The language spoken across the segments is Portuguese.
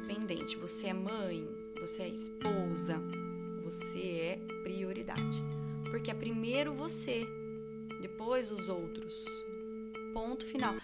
independente. Você é mãe, você é esposa, você é prioridade. Porque é primeiro você, depois os outros. Ponto final.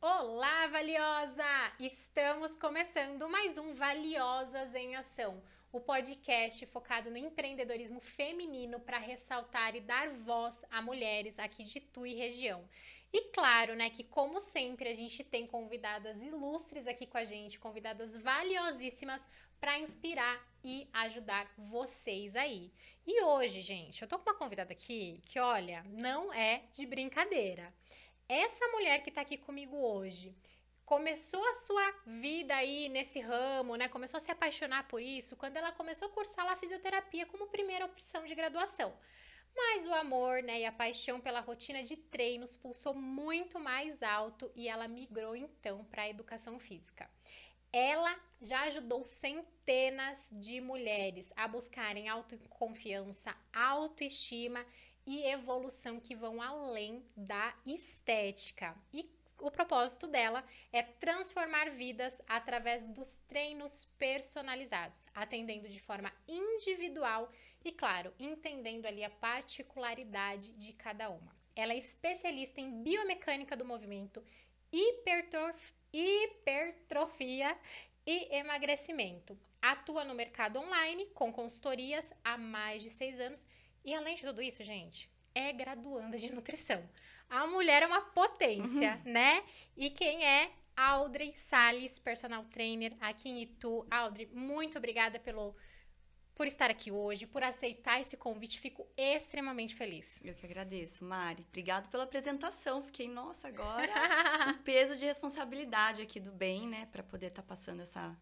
Olá, valiosa! Estamos começando mais um Valiosas em Ação, o podcast focado no empreendedorismo feminino para ressaltar e dar voz a mulheres aqui de Tu e região. E claro, né, que como sempre a gente tem convidadas ilustres aqui com a gente, convidadas valiosíssimas para inspirar e ajudar vocês aí. E hoje, gente, eu tô com uma convidada aqui que, olha, não é de brincadeira. Essa mulher que tá aqui comigo hoje começou a sua vida aí nesse ramo, né? Começou a se apaixonar por isso quando ela começou a cursar lá fisioterapia como primeira opção de graduação. Mas o amor, né, e a paixão pela rotina de treinos pulsou muito mais alto e ela migrou então para a educação física. Ela já ajudou centenas de mulheres a buscarem autoconfiança, autoestima e evolução que vão além da estética. E o propósito dela é transformar vidas através dos treinos personalizados, atendendo de forma individual e, claro, entendendo ali a particularidade de cada uma. Ela é especialista em biomecânica do movimento, hipertrof... hipertrofia e emagrecimento. Atua no mercado online com consultorias há mais de seis anos e, além de tudo isso, gente, é graduanda de nutrição. A mulher é uma potência, uhum. né? E quem é Audrey Salles, personal trainer aqui em Itu. Audrey, muito obrigada pelo por estar aqui hoje, por aceitar esse convite. Fico extremamente feliz. Eu que agradeço, Mari. Obrigado pela apresentação. Fiquei, nossa, agora um peso de responsabilidade aqui do bem, né, para poder estar tá passando essa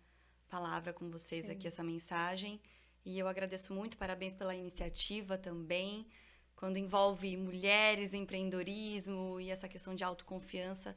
palavra com vocês Sim. aqui, essa mensagem. E eu agradeço muito, parabéns pela iniciativa também. Quando envolve mulheres, empreendedorismo e essa questão de autoconfiança,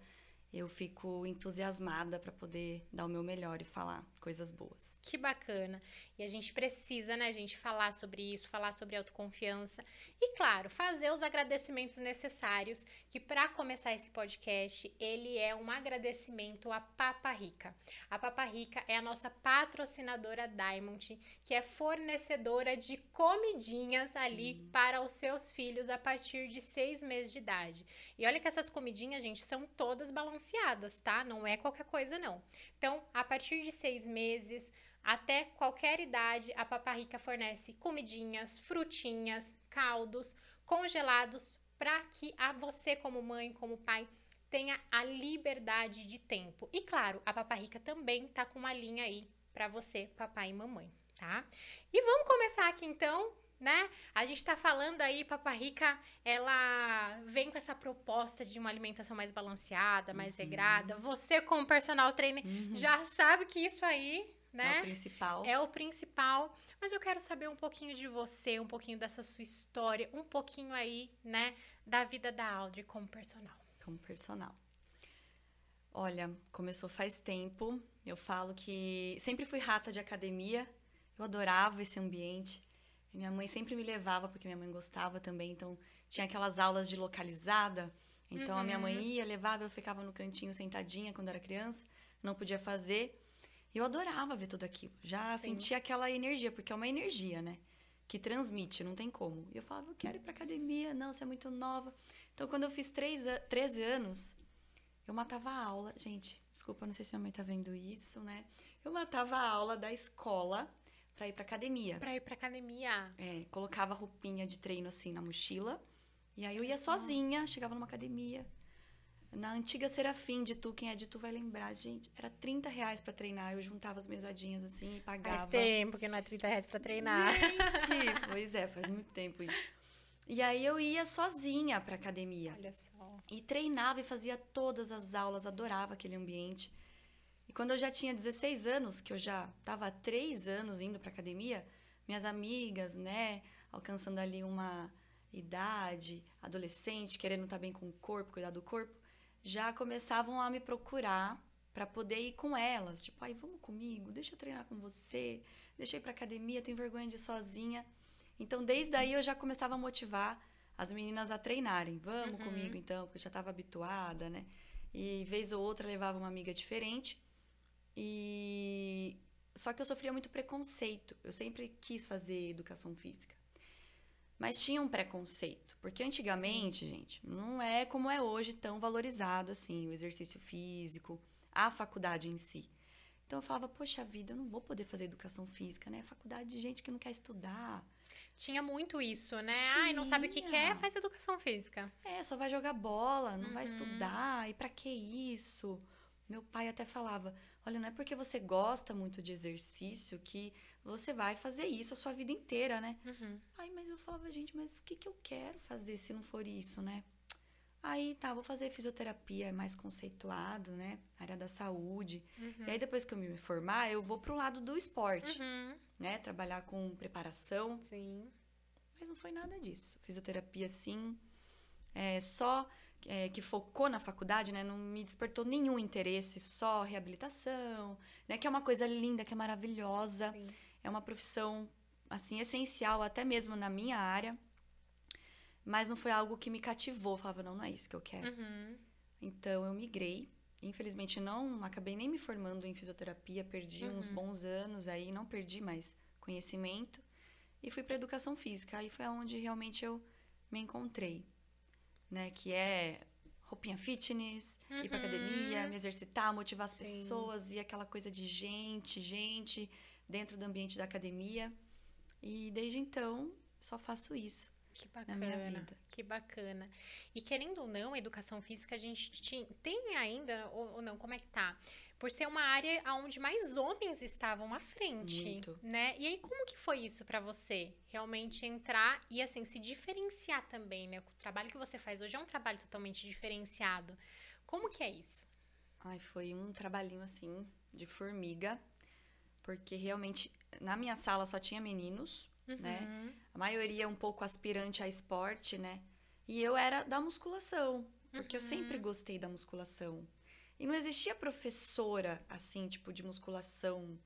eu fico entusiasmada para poder dar o meu melhor e falar coisas boas. Que bacana. E a gente precisa, né, gente, falar sobre isso, falar sobre autoconfiança e, claro, fazer os agradecimentos necessários, que para começar esse podcast, ele é um agradecimento à Papa Rica. A Papa Rica é a nossa patrocinadora Diamond, que é fornecedora de comidinhas ali hum. para os seus filhos a partir de seis meses de idade. E olha que essas comidinhas, gente, são todas balanceadas, tá? Não é qualquer coisa, não. Então, a partir de seis meses, até qualquer idade, a Paparrica fornece comidinhas, frutinhas, caldos, congelados, para que a você, como mãe, como pai, tenha a liberdade de tempo. E claro, a Paparrica também tá com uma linha aí para você, papai e mamãe, tá? E vamos começar aqui então né? A gente tá falando aí, Paparrica, ela vem com essa proposta de uma alimentação mais balanceada, mais uhum. regrada. Você, como personal trainer, uhum. já sabe que isso aí né? É o principal. É o principal. Mas eu quero saber um pouquinho de você, um pouquinho dessa sua história, um pouquinho aí, né, da vida da Audrey como personal. Como personal. Olha, começou faz tempo. Eu falo que sempre fui rata de academia. Eu adorava esse ambiente. E minha mãe sempre me levava, porque minha mãe gostava também. Então, tinha aquelas aulas de localizada. Então, uhum. a minha mãe uhum. ia, levava, eu ficava no cantinho sentadinha quando era criança. Não podia fazer. Eu adorava ver tudo aquilo. Já Sim. sentia aquela energia, porque é uma energia, né? Que transmite, não tem como. E eu falava, eu quero ir pra academia, não, você é muito nova. Então, quando eu fiz três, 13 anos, eu matava a aula. Gente, desculpa, não sei se minha mãe tá vendo isso, né? Eu matava a aula da escola pra ir pra academia. Pra ir pra academia. É, colocava roupinha de treino assim na mochila. E aí eu ia sozinha, chegava numa academia, na antiga Serafim de Tu, quem é de Tu vai lembrar, gente. Era 30 reais pra treinar. Eu juntava as mesadinhas assim e pagava. Faz tempo que não é 30 reais pra treinar. Gente, pois é, faz muito tempo isso. E aí eu ia sozinha pra academia. Olha só. E treinava e fazia todas as aulas, adorava aquele ambiente. E quando eu já tinha 16 anos, que eu já tava há 3 anos indo pra academia, minhas amigas, né, alcançando ali uma idade, adolescente, querendo estar tá bem com o corpo, cuidar do corpo, já começavam a me procurar para poder ir com elas. Tipo, ai, vamos comigo, deixa eu treinar com você, deixa eu ir pra academia, tenho vergonha de ir sozinha. Então, desde aí eu já começava a motivar as meninas a treinarem. Vamos uhum. comigo, então, porque eu já estava habituada, né? E vez ou outra levava uma amiga diferente. E só que eu sofria muito preconceito. Eu sempre quis fazer educação física. Mas tinha um preconceito, porque antigamente, Sim. gente, não é como é hoje tão valorizado assim o exercício físico, a faculdade em si. Então eu falava, poxa vida, eu não vou poder fazer educação física, né? Faculdade de gente que não quer estudar. Tinha muito isso, né? Tinha. Ai, não sabe o que quer, faz educação física. É, só vai jogar bola, não uhum. vai estudar. E para que isso? Meu pai até falava: olha, não é porque você gosta muito de exercício que você vai fazer isso a sua vida inteira, né? Uhum. Aí, mas eu falava, gente, mas o que, que eu quero fazer se não for isso, né? Aí, tá, vou fazer fisioterapia, é mais conceituado, né? Área da saúde. Uhum. E aí, depois que eu me formar, eu vou pro lado do esporte, uhum. né? Trabalhar com preparação. Sim. Mas não foi nada disso. Fisioterapia, sim. É, só é, que focou na faculdade, né, não me despertou nenhum interesse, só reabilitação, né, que é uma coisa linda, que é maravilhosa, Sim. é uma profissão assim essencial até mesmo na minha área, mas não foi algo que me cativou, eu falava não, não é isso que eu quero. Uhum. Então eu migrei, infelizmente não acabei nem me formando em fisioterapia, perdi uhum. uns bons anos aí, não perdi mais conhecimento e fui para educação física, aí foi onde realmente eu me encontrei né? Que é roupinha fitness, uhum. ir pra academia, me exercitar, motivar as Sim. pessoas e aquela coisa de gente, gente dentro do ambiente da academia. E desde então, só faço isso. Que bacana, na minha vida. que bacana. E querendo ou não, a educação física a gente tem ainda, ou, ou não, como é que tá? Por ser uma área onde mais homens estavam à frente, Muito. né? E aí como que foi isso para você? Realmente entrar e assim se diferenciar também, né? O trabalho que você faz hoje é um trabalho totalmente diferenciado. Como que é isso? Ai, foi um trabalhinho assim de formiga, porque realmente na minha sala só tinha meninos, né? uhum. né? A maioria um pouco aspirante a esporte, né? E eu era da musculação, porque uhum. eu sempre uhum. gostei da musculação. E não existia professora, assim, tipo, de musculação,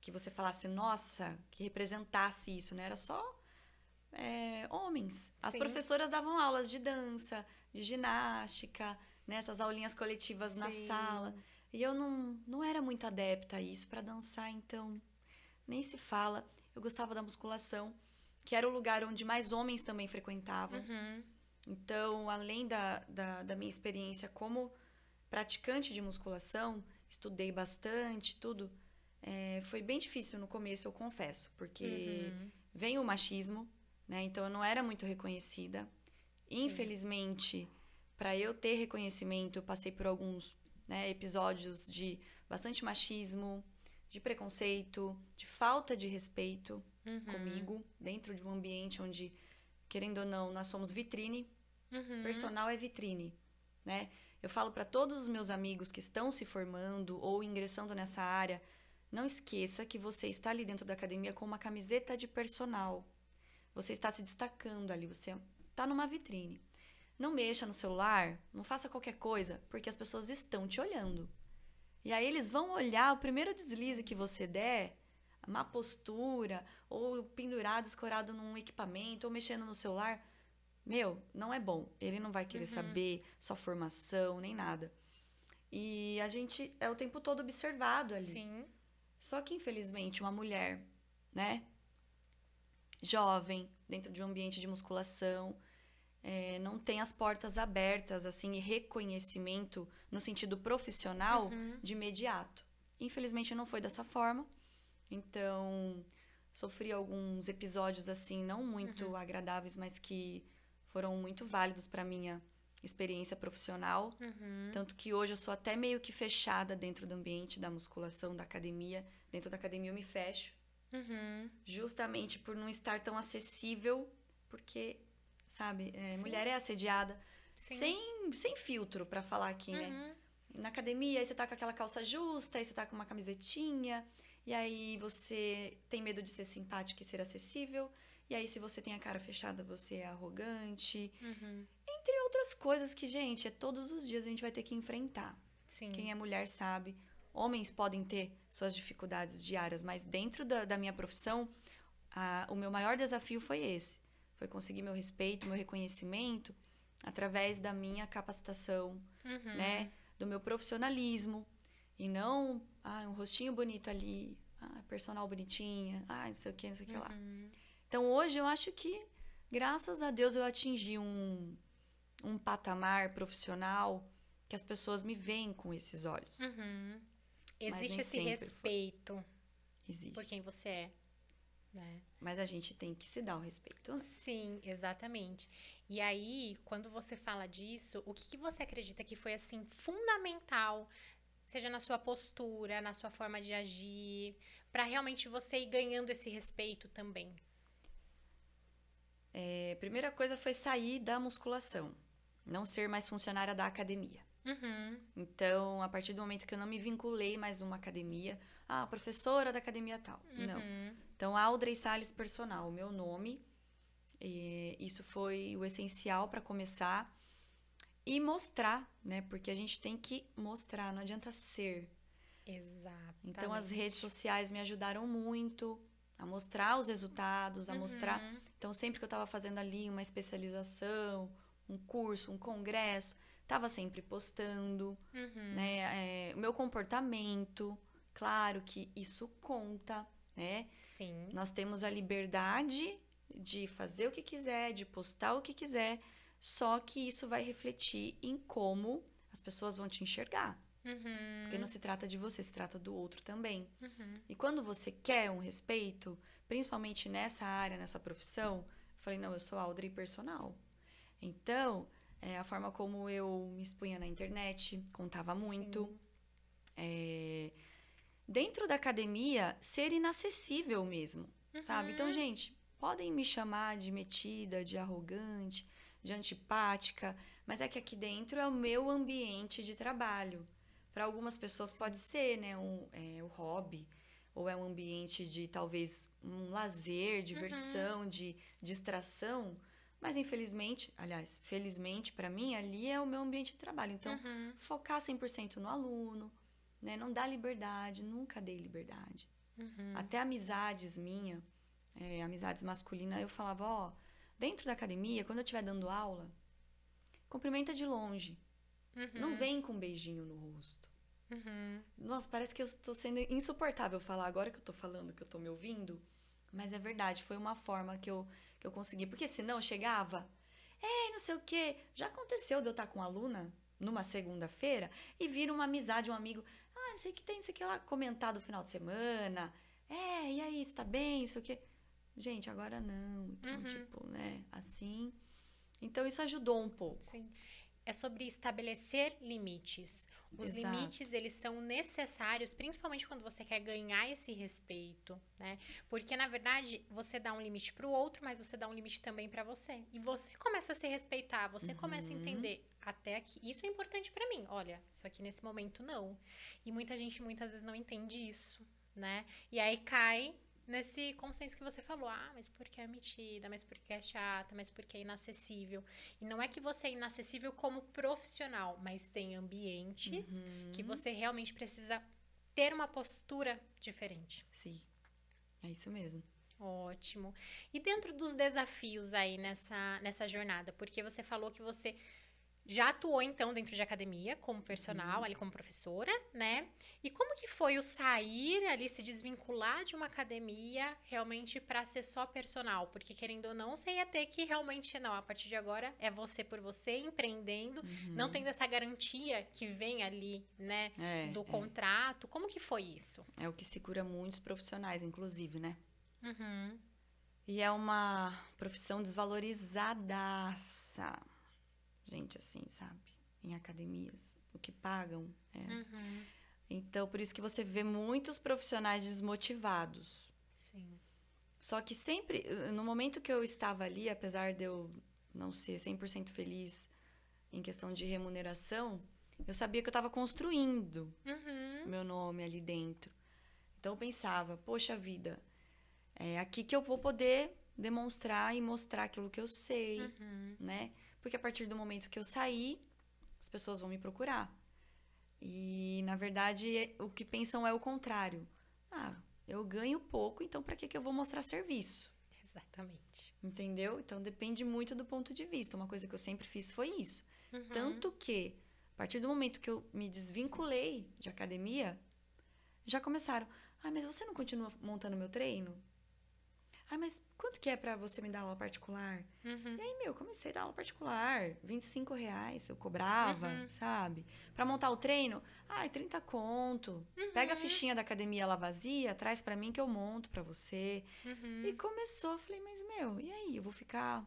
que você falasse, nossa, que representasse isso, né? Era só é, homens. As Sim. professoras davam aulas de dança, de ginástica, né? Essas aulinhas coletivas Sim. na sala. E eu não, não era muito adepta a isso para dançar, então nem se fala. Eu gostava da musculação, que era o lugar onde mais homens também frequentavam. Uhum. Então, além da, da, da minha experiência como praticante de musculação, estudei bastante, tudo. É, foi bem difícil no começo, eu confesso, porque uhum. vem o machismo, né? Então eu não era muito reconhecida. Sim. Infelizmente, para eu ter reconhecimento, eu passei por alguns né, episódios de bastante machismo, de preconceito, de falta de respeito uhum. comigo, dentro de um ambiente onde, querendo ou não, nós somos vitrine. Uhum. Personal é vitrine, né? Eu falo para todos os meus amigos que estão se formando ou ingressando nessa área, não esqueça que você está ali dentro da academia com uma camiseta de personal. Você está se destacando ali, você está numa vitrine. Não mexa no celular, não faça qualquer coisa, porque as pessoas estão te olhando. E aí eles vão olhar o primeiro deslize que você der, má postura, ou pendurado, escorado num equipamento, ou mexendo no celular, meu, não é bom. Ele não vai querer uhum. saber sua formação, nem nada. E a gente é o tempo todo observado ali. Sim. Só que, infelizmente, uma mulher, né? Jovem, dentro de um ambiente de musculação, é, não tem as portas abertas, assim, e reconhecimento no sentido profissional uhum. de imediato. Infelizmente, não foi dessa forma. Então, sofri alguns episódios, assim, não muito uhum. agradáveis, mas que foram muito válidos para minha experiência profissional. Uhum. Tanto que hoje eu sou até meio que fechada dentro do ambiente da musculação, da academia. Dentro da academia eu me fecho. Uhum. Justamente por não estar tão acessível, porque, sabe, é, mulher é assediada sem, sem filtro para falar aqui, né? uhum. né? Na academia, aí você tá com aquela calça justa, aí você tá com uma camisetinha, e aí você tem medo de ser simpática e ser acessível. E aí, se você tem a cara fechada, você é arrogante. Uhum. Entre outras coisas que, gente, é todos os dias a gente vai ter que enfrentar. Sim. Quem é mulher sabe. Homens podem ter suas dificuldades diárias, mas dentro da, da minha profissão, a, o meu maior desafio foi esse. Foi conseguir meu respeito, meu reconhecimento através da minha capacitação, uhum. né? do meu profissionalismo e não ah, um rostinho bonito ali, ah, personal bonitinha, ah, não sei o que, não sei o que lá. Então hoje eu acho que, graças a Deus, eu atingi um, um patamar profissional que as pessoas me veem com esses olhos. Uhum. Existe esse foi. respeito Existe. por quem você é. Né? Mas a gente tem que se dar o respeito. né? Sim, exatamente. E aí, quando você fala disso, o que, que você acredita que foi assim fundamental, seja na sua postura, na sua forma de agir, para realmente você ir ganhando esse respeito também? É, primeira coisa foi sair da musculação, não ser mais funcionária da academia. Uhum. Então, a partir do momento que eu não me vinculei mais a uma academia, ah, professora da academia tal. Não. Uhum. Então, Audrey Salles Personal, o meu nome. E isso foi o essencial para começar e mostrar, né? Porque a gente tem que mostrar, não adianta ser. Exato. Então, as redes sociais me ajudaram muito a mostrar os resultados, a mostrar. Então, sempre que eu estava fazendo ali uma especialização, um curso, um congresso, estava sempre postando, Uhum. né? É, o meu comportamento, claro que isso conta, né? Sim. Nós temos a liberdade de fazer o que quiser, de postar o que quiser, só que isso vai refletir em como as pessoas vão te enxergar. Uhum. Porque não se trata de você, se trata do outro também. Uhum. E quando você quer um respeito, principalmente nessa área, nessa profissão, eu falei, não, eu sou Audrey personal. Então, é, a forma como eu me expunha na internet contava muito. É, dentro da academia, ser inacessível mesmo, sabe? Então, Uhum. gente, podem me chamar de metida, de arrogante, de antipática, mas é que aqui dentro é o meu ambiente de trabalho. Para algumas pessoas pode ser, né, um, é, o hobby, ou é um ambiente de talvez um lazer, diversão, de distração, mas infelizmente, aliás, felizmente para mim, ali é o meu ambiente de trabalho. Então, Uhum. focar 100% no aluno, né? Não dar liberdade, nunca dei liberdade. Uhum. Até amizades minha, é, amizades masculinas, eu falava, ó, dentro da academia, quando eu estiver dando aula, cumprimenta de longe. Uhum. Não vem com um beijinho no rosto. Uhum. Nossa, parece que eu estou sendo insuportável falar agora que eu tô falando, que eu tô me ouvindo. Mas é verdade, foi uma forma que eu, que eu consegui. Porque senão eu chegava, ei, não sei o quê. Já aconteceu de eu estar com uma aluna numa segunda-feira e vir uma amizade, um amigo. Ah, não sei o que tem, não sei o que lá, comentar do final de semana. É, e aí, você tá bem, sei o quê. Gente, agora não. Então, Uhum. tipo, né, assim. Então, isso ajudou um pouco. Sim. É sobre estabelecer limites. Os Exato. limites, eles são necessários, principalmente quando você quer ganhar esse respeito, né? Porque, na verdade, você dá um limite pro outro, mas você dá um limite também pra você. E você começa a se respeitar, você começa a Uhum. entender até aqui. Isso é importante pra mim. Olha, isso aqui nesse momento não. E muita gente muitas vezes não entende isso, né? E aí cai nesse consenso que você falou. Ah, mas porque é metida, mas porque é chata, mas porque é inacessível. E não é que você é inacessível como profissional, mas tem ambientes Uhum. que você realmente precisa ter uma postura diferente. Sim. É isso mesmo. Ótimo. E dentro dos desafios aí nessa, nessa jornada, porque você falou que você já atuou então dentro de academia como personal, ali como professora, né? E como que foi o sair ali, se desvincular de uma academia realmente para ser só personal? Porque querendo ou não, você ia ter que realmente, não, a partir de agora é você por você, empreendendo, não tendo essa garantia que vem ali, né, É, do é. contrato. Como que foi isso? É o que segura muitos profissionais, inclusive, né? Uhum. E é uma profissão desvalorizadaça. Gente, assim, sabe? Em academias. O que pagam é. Uhum. Então, por isso que você vê muitos profissionais desmotivados. Sim. Só que sempre, no momento que eu estava ali, apesar de eu não ser 100% feliz em questão de remuneração, eu sabia que eu estava construindo Uhum. meu nome ali dentro. Então eu pensava, poxa vida, é aqui que eu vou poder demonstrar e mostrar aquilo que eu sei, Uhum. né? Porque a partir do momento que eu sair, as pessoas vão me procurar. E na verdade, o que pensam é o contrário. Ah, eu ganho pouco, então para que que eu vou mostrar serviço? Exatamente. Entendeu? Então depende muito do ponto de vista. Uma coisa que eu sempre fiz foi isso. Uhum. Tanto que, a partir do momento que eu me desvinculei de academia, já começaram. Ah, mas você não continua montando meu treino? Ah, mas quanto que é para você me dar aula particular? Uhum. E aí, meu, comecei a dar aula particular. 25 reais eu cobrava, Uhum. sabe? Pra montar o treino, ai, 30 conto. Pega a Uhum. fichinha da academia lá vazia, traz pra mim que eu monto pra você. Uhum. E começou, falei, mas, meu, e aí? Eu vou ficar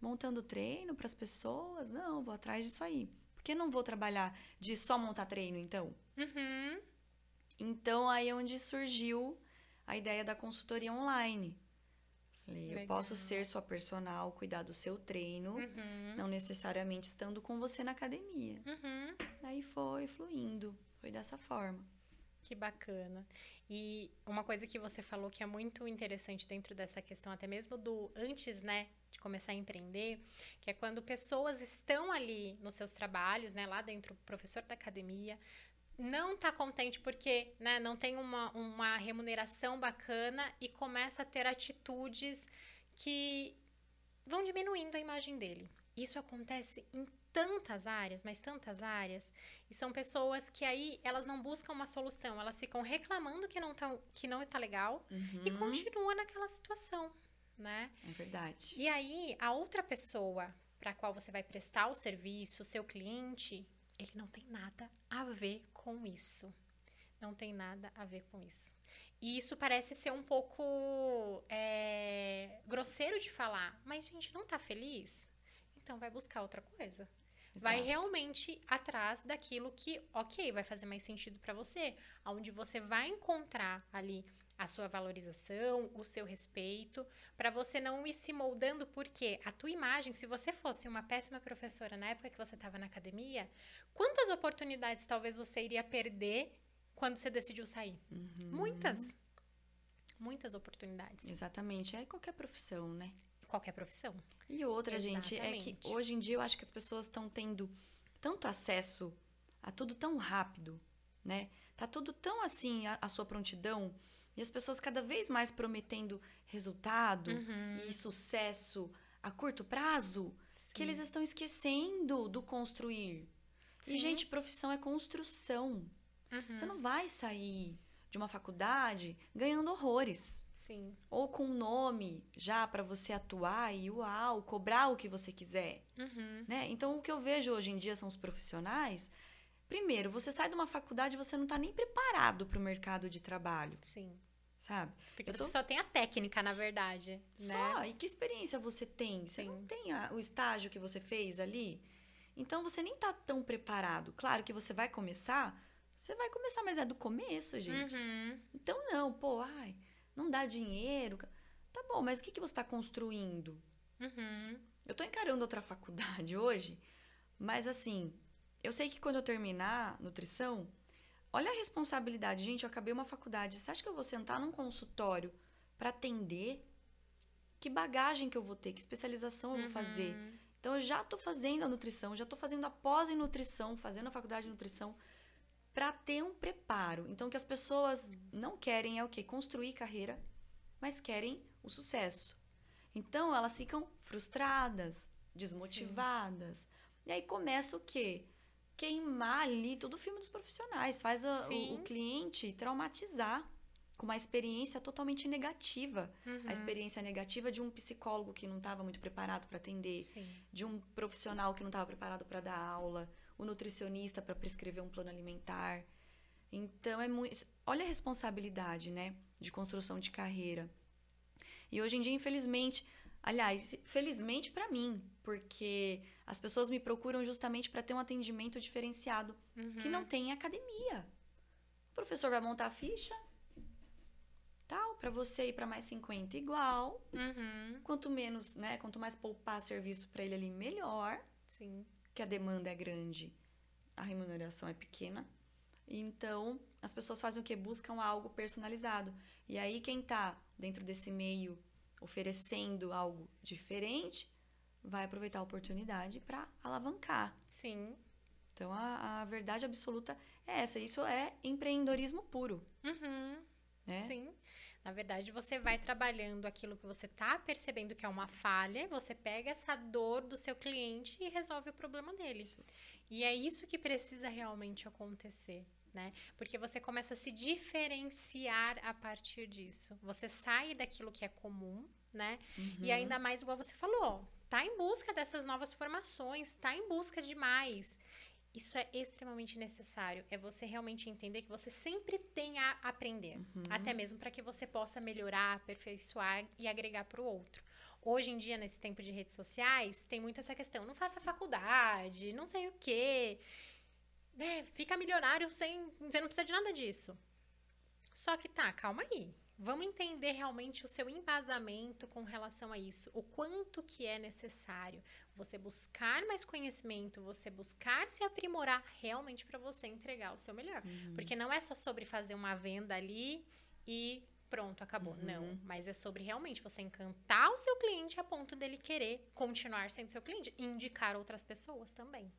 montando treino pras pessoas? Não, vou atrás disso aí. Por que não vou trabalhar de só montar treino, então? Uhum. Então, aí é onde surgiu a ideia da consultoria online. Falei, eu posso ser sua personal, cuidar do seu treino, Uhum. não necessariamente estando com você na academia. Uhum. Aí foi fluindo, foi dessa forma. Que bacana. E uma coisa que você falou que é muito interessante dentro dessa questão, até mesmo do antes, né, de começar a empreender, que é quando pessoas estão ali nos seus trabalhos, né, lá dentro, professor da academia, não tá contente porque, né, não tem uma, uma remuneração bacana e começa a ter atitudes que vão diminuindo a imagem dele. Isso acontece em tantas áreas, mas tantas áreas, e são pessoas que aí elas não buscam uma solução, elas ficam reclamando que não tá, que não está legal e Uhum, continua naquela situação, né? É verdade. E aí a outra pessoa para a qual você vai prestar o serviço, o seu cliente, ele não tem nada a ver com isso. Não tem nada a ver com isso. E isso parece ser um pouco é, grosseiro de falar, mas gente, não tá feliz? Então vai buscar outra coisa. Vai Exato. realmente atrás daquilo que, ok, vai fazer mais sentido para você, onde você vai encontrar ali a sua valorização, o seu respeito, para você não ir se moldando, porque a tua imagem, se você fosse uma péssima professora na época que você estava na academia, quantas oportunidades talvez você iria perder quando você decidiu sair? Uhum, Muitas. Muitas oportunidades. Exatamente. É qualquer profissão, né? Qualquer profissão. E outra, gente, é que Exatamente. hoje em dia eu acho que as pessoas estão tendo tanto acesso a tudo tão rápido, né? Tá tudo tão assim, a, a sua prontidão, e as pessoas cada vez mais prometendo resultado Uhum. e sucesso a curto prazo, que eles estão esquecendo do construir. Sim. E, gente, profissão é construção. Uhum. Você não vai sair de uma faculdade ganhando horrores Sim. ou com um nome já para você atuar e uau, cobrar o que você quiser, Uhum. né? Então o que eu vejo hoje em dia são os profissionais. Primeiro, você sai de uma faculdade e você não está nem preparado para o mercado de trabalho, Sim. Sabe? Porque Eu você tô- só tem a técnica, na verdade, né? Só, e que experiência você tem? Você não Sim. tem a- o estágio que você fez ali? Então você nem tá tão preparado. Claro que você vai começar, você vai começar, mas é do começo, gente. Uhum. Então não, pô, ai, não dá dinheiro. Tá bom, mas o que, que você está construindo? Uhum. Eu tô encarando outra faculdade hoje, mas assim, eu sei que quando eu terminar nutrição, olha a responsabilidade. Gente, eu acabei uma faculdade. Você acha que eu vou sentar num consultório para atender? Que bagagem que eu vou ter? Que especialização eu vou fazer? Uhum. Então, eu já tô fazendo a nutrição, já tô fazendo a pós em nutrição, fazendo a faculdade de nutrição para ter um preparo. Então, o que as pessoas não querem é o quê? Construir carreira, mas querem o sucesso. Então, elas ficam frustradas, desmotivadas. E aí começa o quê? Queimar ali todo o filme dos profissionais, faz a- o, o cliente traumatizar com uma experiência totalmente negativa. Uhum. A experiência negativa de um psicólogo que não estava muito preparado para atender, Sim. de um profissional que não estava preparado para dar aula, o nutricionista para prescrever um plano alimentar. Então é muito, olha a responsabilidade, né, de construção de carreira. E hoje em dia, infelizmente, aliás, felizmente para mim, porque as pessoas me procuram justamente para ter um atendimento diferenciado que Uhum. não tem em academia. O professor vai montar a ficha, tal, para você ir para mais 50 igual. Uhum. Quanto menos, né, quanto mais poupar serviço para ele ali, melhor, Sim. que a demanda é grande, a remuneração é pequena. Então, as pessoas fazem o quê? Buscam algo personalizado. E aí quem tá dentro desse meio oferecendo algo diferente, vai aproveitar a oportunidade para alavancar. Sim. Então, a, a verdade absoluta é essa. Isso é empreendedorismo puro, Uhum. né? Sim. Na verdade, você vai trabalhando aquilo que você tá percebendo que é uma falha, você pega essa dor do seu cliente e resolve o problema dele. Isso. E é isso que precisa realmente acontecer. Né? Porque você começa a se diferenciar a partir disso. Você sai daquilo que é comum, né? Uhum. E ainda mais, igual você falou, tá em busca dessas novas formações, tá em busca de mais. Isso é extremamente necessário. É você realmente entender que você sempre tem a aprender. Uhum. Até mesmo para que você possa melhorar, aperfeiçoar e agregar para o outro. Hoje em dia, nesse tempo de redes sociais, tem muito essa questão. Não faça faculdade, não sei o quê. Né? Fica milionário sem. Você não precisa de nada disso. Só que tá, calma aí. Vamos entender realmente o seu embasamento com relação a isso, o quanto que é necessário você buscar mais conhecimento, você buscar se aprimorar realmente para você entregar o seu melhor. Uhum. Porque não é só sobre fazer uma venda ali e pronto, acabou. Uhum. Não, mas é sobre realmente você encantar o seu cliente a ponto dele querer continuar sendo seu cliente, e indicar outras pessoas também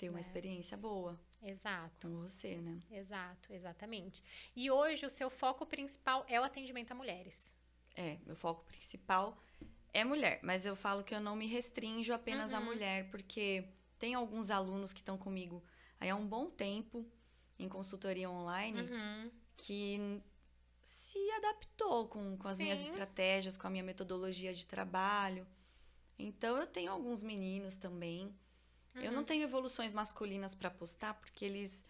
ter uma né? experiência boa. Exato. Com você, né? Exato, exatamente. E hoje o seu foco principal é o atendimento a mulheres. É, meu foco principal é mulher, mas eu falo que eu não me restringo apenas uhum. a mulher, porque tem alguns alunos que estão comigo aí há um bom tempo em consultoria online uhum. que se adaptou com, com as Sim. minhas estratégias, com a minha metodologia de trabalho. Então eu tenho alguns meninos também Uhum. Eu não uhum. tenho evoluções masculinas para postar, porque eles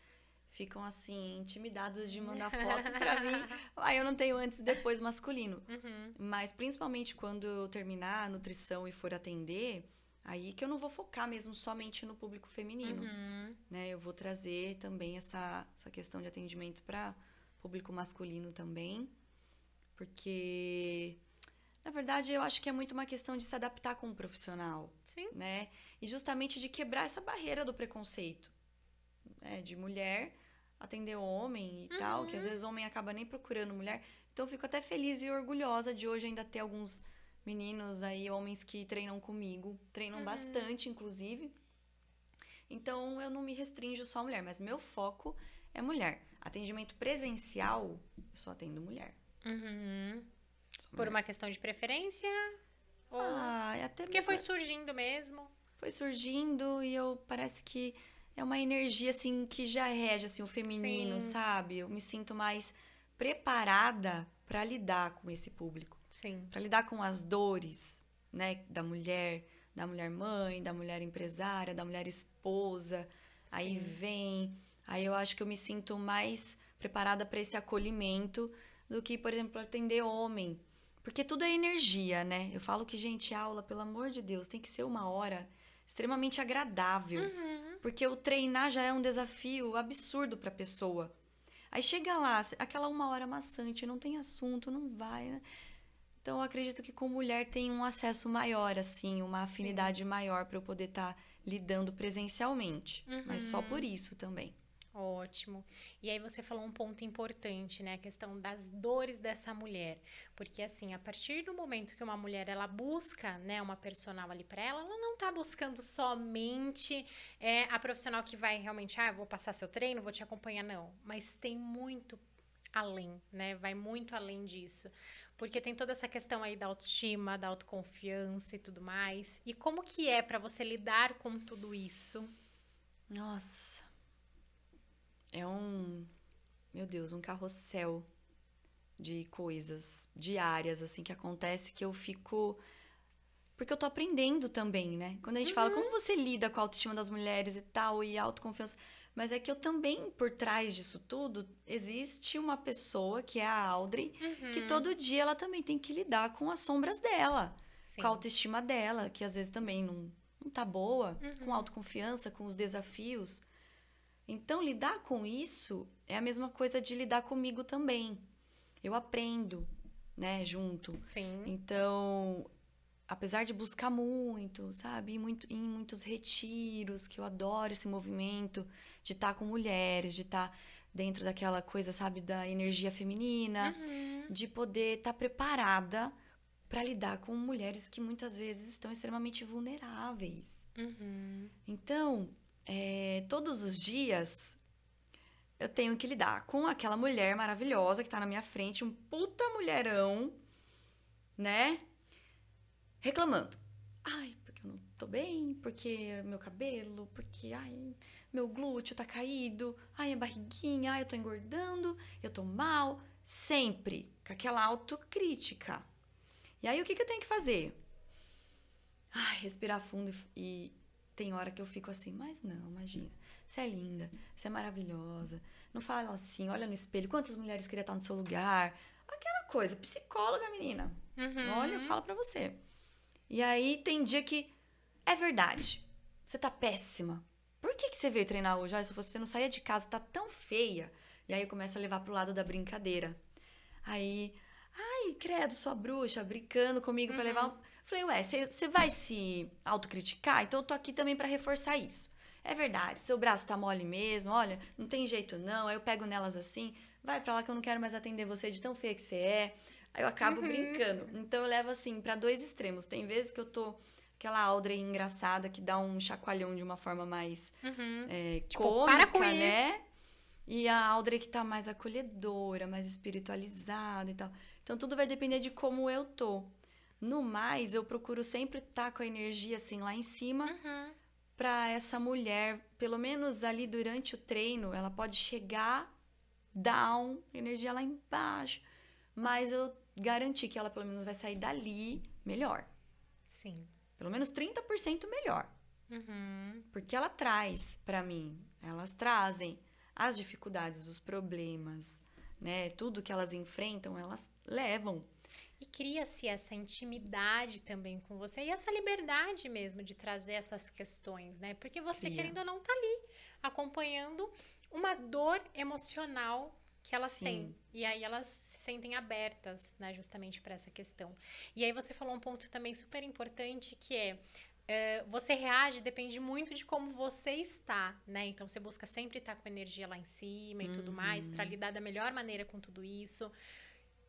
ficam assim, intimidados de mandar foto para mim. Aí eu não tenho antes e depois masculino. Uhum. Mas principalmente quando eu terminar a nutrição e for atender, aí que eu não vou focar mesmo somente no público feminino. Uhum. Né? Eu vou trazer também essa, essa questão de atendimento para público masculino também. Porque na verdade, eu acho que é muito uma questão de se adaptar com o profissional. Sim. Né? E justamente de quebrar essa barreira do preconceito. Né? De mulher atender homem e uhum. tal, que às vezes homem acaba nem procurando mulher. Então, eu fico até feliz e orgulhosa de hoje ainda ter alguns meninos aí, homens que treinam comigo. Treinam uhum. bastante, inclusive. Então, eu não me restringo só a mulher, mas meu foco é mulher. Atendimento presencial, eu só atendo mulher. Uhum. Por uma questão de preferência? Ou... Ah, até Porque foi surgindo mesmo? Foi surgindo e eu parece que é uma energia assim que já rege assim o feminino, Sim. sabe? Eu me sinto mais preparada para lidar com esse público. Sim. Para lidar com as dores, né, da mulher, da mulher mãe, da mulher empresária, da mulher esposa. Sim. Aí vem, aí eu acho que eu me sinto mais preparada para esse acolhimento do que, por exemplo, atender homem, porque tudo é energia, né? Eu falo que, gente, aula, pelo amor de Deus, tem que ser uma hora extremamente agradável. Uhum. Porque o treinar já é um desafio absurdo para a pessoa. Aí chega lá, aquela uma hora maçante, não tem assunto, não vai, né? Então, eu acredito que com mulher tem um acesso maior, assim, uma afinidade Sim. maior para eu poder estar tá lidando presencialmente. Uhum. Mas só por isso também. Ótimo. E aí você falou um ponto importante, né? A questão das dores dessa mulher. Porque assim, a partir do momento que uma mulher ela busca, né, uma personal ali para ela, ela não tá buscando somente é, a profissional que vai realmente, ah, vou passar seu treino, vou te acompanhar, não. Mas tem muito além, né? Vai muito além disso. Porque tem toda essa questão aí da autoestima, da autoconfiança e tudo mais. E como que é para você lidar com tudo isso? Nossa é um, meu Deus, um carrossel de coisas diárias, assim, que acontece que eu fico. Porque eu tô aprendendo também, né? Quando a gente uhum. fala como você lida com a autoestima das mulheres e tal, e a autoconfiança. Mas é que eu também, por trás disso tudo, existe uma pessoa, que é a Audrey, uhum. que todo dia ela também tem que lidar com as sombras dela, Sim. com a autoestima dela, que às vezes também não, não tá boa, uhum. com autoconfiança, com os desafios. Então, lidar com isso é a mesma coisa de lidar comigo também. Eu aprendo, né, junto. Sim. Então, apesar de buscar muito, sabe, muito, em muitos retiros, que eu adoro esse movimento de estar com mulheres, de estar dentro daquela coisa, sabe, da energia feminina, uhum. de poder estar preparada para lidar com mulheres que muitas vezes estão extremamente vulneráveis. Uhum. Então, é, todos os dias eu tenho que lidar com aquela mulher maravilhosa que tá na minha frente, um puta mulherão, né? Reclamando. Ai, porque eu não tô bem, porque meu cabelo, porque ai, meu glúteo tá caído, ai, minha barriguinha, ai, eu tô engordando, eu tô mal, sempre com aquela autocrítica. E aí o que, que eu tenho que fazer? Ai, respirar fundo e, e tem hora que eu fico assim, mas não, imagina. Você é linda, você é maravilhosa. Não fala assim, olha no espelho, quantas mulheres queriam estar no seu lugar. Aquela coisa, psicóloga, menina. Uhum. Olha, eu falo pra você. E aí tem dia que é verdade. Você tá péssima. Por que, que você veio treinar hoje? Olha, se você não saía de casa, tá tão feia. E aí eu começo a levar pro lado da brincadeira. Aí, ai, credo, sua bruxa, brincando comigo pra Uhum. levar. um- Falei, ué, você vai se autocriticar? Então eu tô aqui também pra reforçar isso. É verdade, seu braço tá mole mesmo, olha, não tem jeito não. Aí eu pego nelas assim, vai pra lá que eu não quero mais atender você de tão feia que você é. Aí eu acabo Uhum. brincando. Então eu levo assim pra dois extremos. Tem vezes que eu tô aquela Audrey engraçada que dá um chacoalhão de uma forma mais Uhum. é, Tipo, cômica, para com né? E a Audrey que tá mais acolhedora, mais espiritualizada e tal. Então tudo vai depender de como eu tô. No mais, eu procuro sempre estar com a energia assim lá em cima Uhum. pra essa mulher, pelo menos ali durante o treino, ela pode chegar down, energia lá embaixo, mas eu garanti que ela pelo menos vai sair dali melhor. Sim. Pelo menos 30% melhor. Uhum. Porque ela traz pra mim, elas trazem as dificuldades, os problemas, né? Tudo que elas enfrentam, elas levam. E cria-se essa intimidade também com você e essa liberdade mesmo de trazer essas questões, né? Porque você, Cria. querendo ou não, tá ali acompanhando uma dor emocional que elas Sim. têm. E aí elas se sentem abertas, né, justamente para essa questão. E aí você falou um ponto também super importante que é é, você reage depende muito de como você está, né? Então você busca sempre estar com a energia lá em cima e tudo mais para lidar da melhor maneira com tudo isso.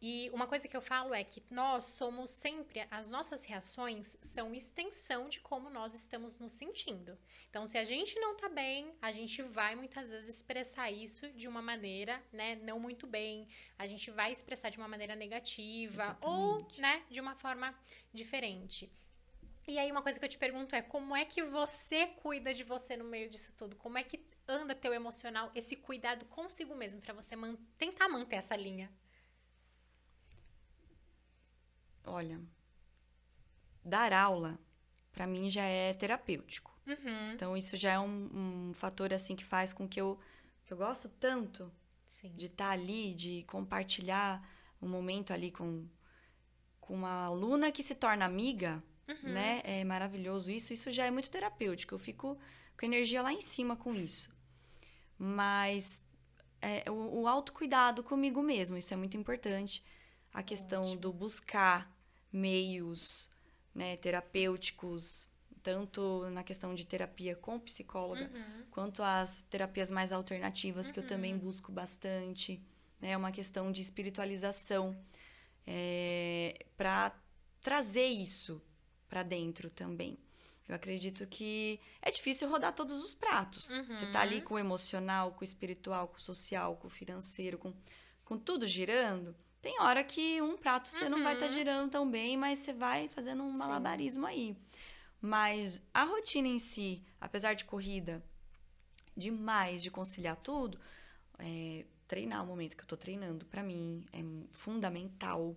E uma coisa que eu falo é que nós somos sempre, as nossas reações são extensão de como nós estamos nos sentindo. Então, se a gente não tá bem, a gente vai muitas vezes expressar isso de uma maneira, né, não muito bem. A gente vai expressar de uma maneira negativa ou, Exatamente. né, de uma forma diferente. E aí, uma coisa que eu te pergunto é como é que você cuida de você no meio disso tudo? Como é que anda teu emocional, esse cuidado consigo mesmo, pra você man- tentar manter essa linha? Olha, dar aula pra mim já é terapêutico. Uhum. Então isso já é um, um fator assim que faz com que eu que eu gosto tanto Sim. de estar ali, de compartilhar um momento ali com com uma aluna que se torna amiga, Uhum. né? É maravilhoso isso. Isso já é muito terapêutico. Eu fico com energia lá em cima com isso. Mas é, o, o autocuidado comigo mesmo, isso é muito importante. A questão Ótimo. do buscar meios né, terapêuticos, tanto na questão de terapia com psicóloga, Uhum. quanto as terapias mais alternativas, que eu também Uhum. busco bastante. né? É uma questão de espiritualização para trazer isso para dentro também. Eu acredito que é difícil rodar todos os pratos. Você tá ali Uhum. com o emocional, com o espiritual, com o social, com o financeiro, com, com tudo girando. Tem hora que um prato você não vai estar Uhum. girando tão bem, mas você vai fazendo um Sim. malabarismo aí. Mas a rotina em si, apesar de corrida, demais de conciliar tudo, é, treinar o momento que eu tô treinando, pra mim, é fundamental.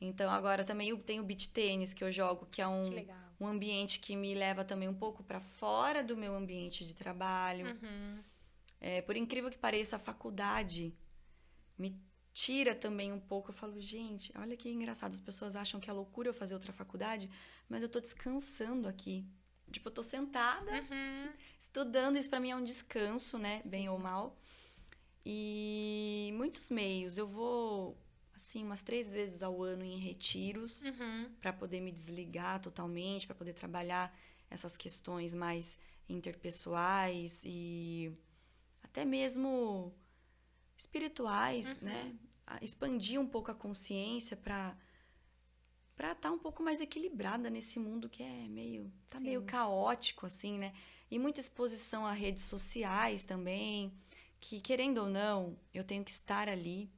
Então, agora também eu tenho o beach tênis que eu jogo, que é Que um, legal. um ambiente que me leva também um pouco pra fora do meu ambiente de trabalho. Uhum. É, por incrível que pareça, a faculdade me tira também um pouco. Eu falo, gente, olha que engraçado. As pessoas acham que é loucura eu fazer outra faculdade, mas eu tô descansando aqui. Tipo, eu tô sentada, Uhum. estudando. Isso pra mim é um descanso, né? Bem Sim. ou mal. E muitos meios. Eu vou, assim, umas três vezes ao ano em retiros Uhum. para poder me desligar totalmente, para poder trabalhar essas questões mais interpessoais e até mesmo espirituais, Uhum. né? Expandir um pouco a consciência para para estar um pouco mais equilibrada nesse mundo que é meio tá meio Sim. caótico assim, né? E muita exposição a redes sociais também, que querendo ou não, eu tenho que estar ali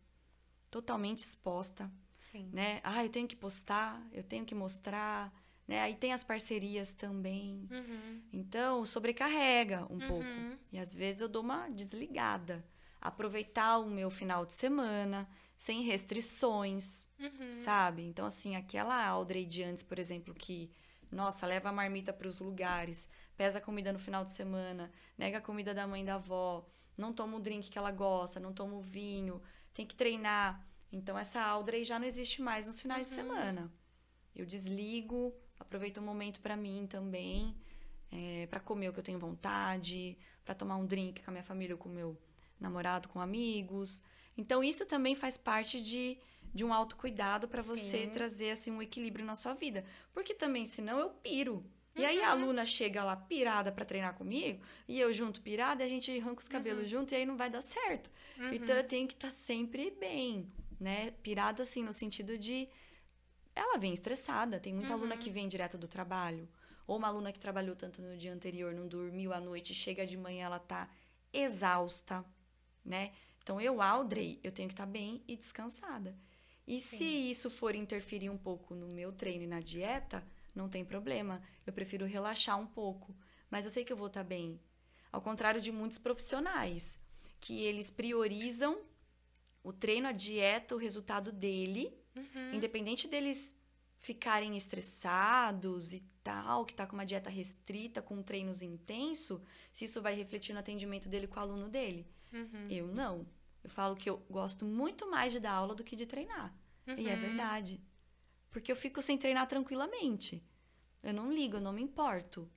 totalmente exposta Sim. né? Ah, eu tenho que postar, eu tenho que mostrar, né? Aí tem as parcerias também. Uhum. Então, sobrecarrega um Uhum. pouco. E às vezes eu dou uma desligada. Aproveitar o meu final de semana sem restrições, Uhum. sabe? Então, assim, aquela Audrey de antes, por exemplo, que, nossa, leva a marmita para os lugares, pesa a comida no final de semana, nega a comida da mãe da avó, não toma o drink que ela gosta, não toma o vinho, tem que treinar. Então, essa Audrey já não existe mais nos finais de Uhum. semana. Eu desligo, aproveito o momento para mim também, é, para comer o que eu tenho vontade, para tomar um drink com a minha família ou com o meu namorado, com amigos. Então, isso também faz parte de, de um autocuidado para você trazer assim, um equilíbrio na sua vida. Porque também, senão, eu piro. E aí a Uhum. aluna chega lá pirada para treinar comigo, e eu junto pirada, e a gente arranca os cabelos Uhum. junto, e aí não vai dar certo. Uhum. Então eu tenho que estar sempre bem, né? Pirada assim, no sentido de. Ela vem estressada. Tem muita aluna Uhum. que vem direto do trabalho. Ou uma aluna que trabalhou tanto no dia anterior, não dormiu à noite, chega de manhã, ela tá exausta, né? Então eu, Audrey, eu tenho que estar bem e descansada. E se Sim. isso for interferir um pouco no meu treino e na dieta, não tem problema. Eu prefiro relaxar um pouco. Mas eu sei que eu vou estar bem. Ao contrário de muitos profissionais, que eles priorizam o treino, a dieta, o resultado dele, Uhum. independente deles ficarem estressados e tal, que tá com uma dieta restrita, com treinos intenso, se isso vai refletir no atendimento dele com o aluno dele. Uhum. Eu não. Eu falo que eu gosto muito mais de dar aula do que de treinar. E é Uhum. verdade. Porque eu fico sem treinar tranquilamente. Eu não ligo, eu não me importo.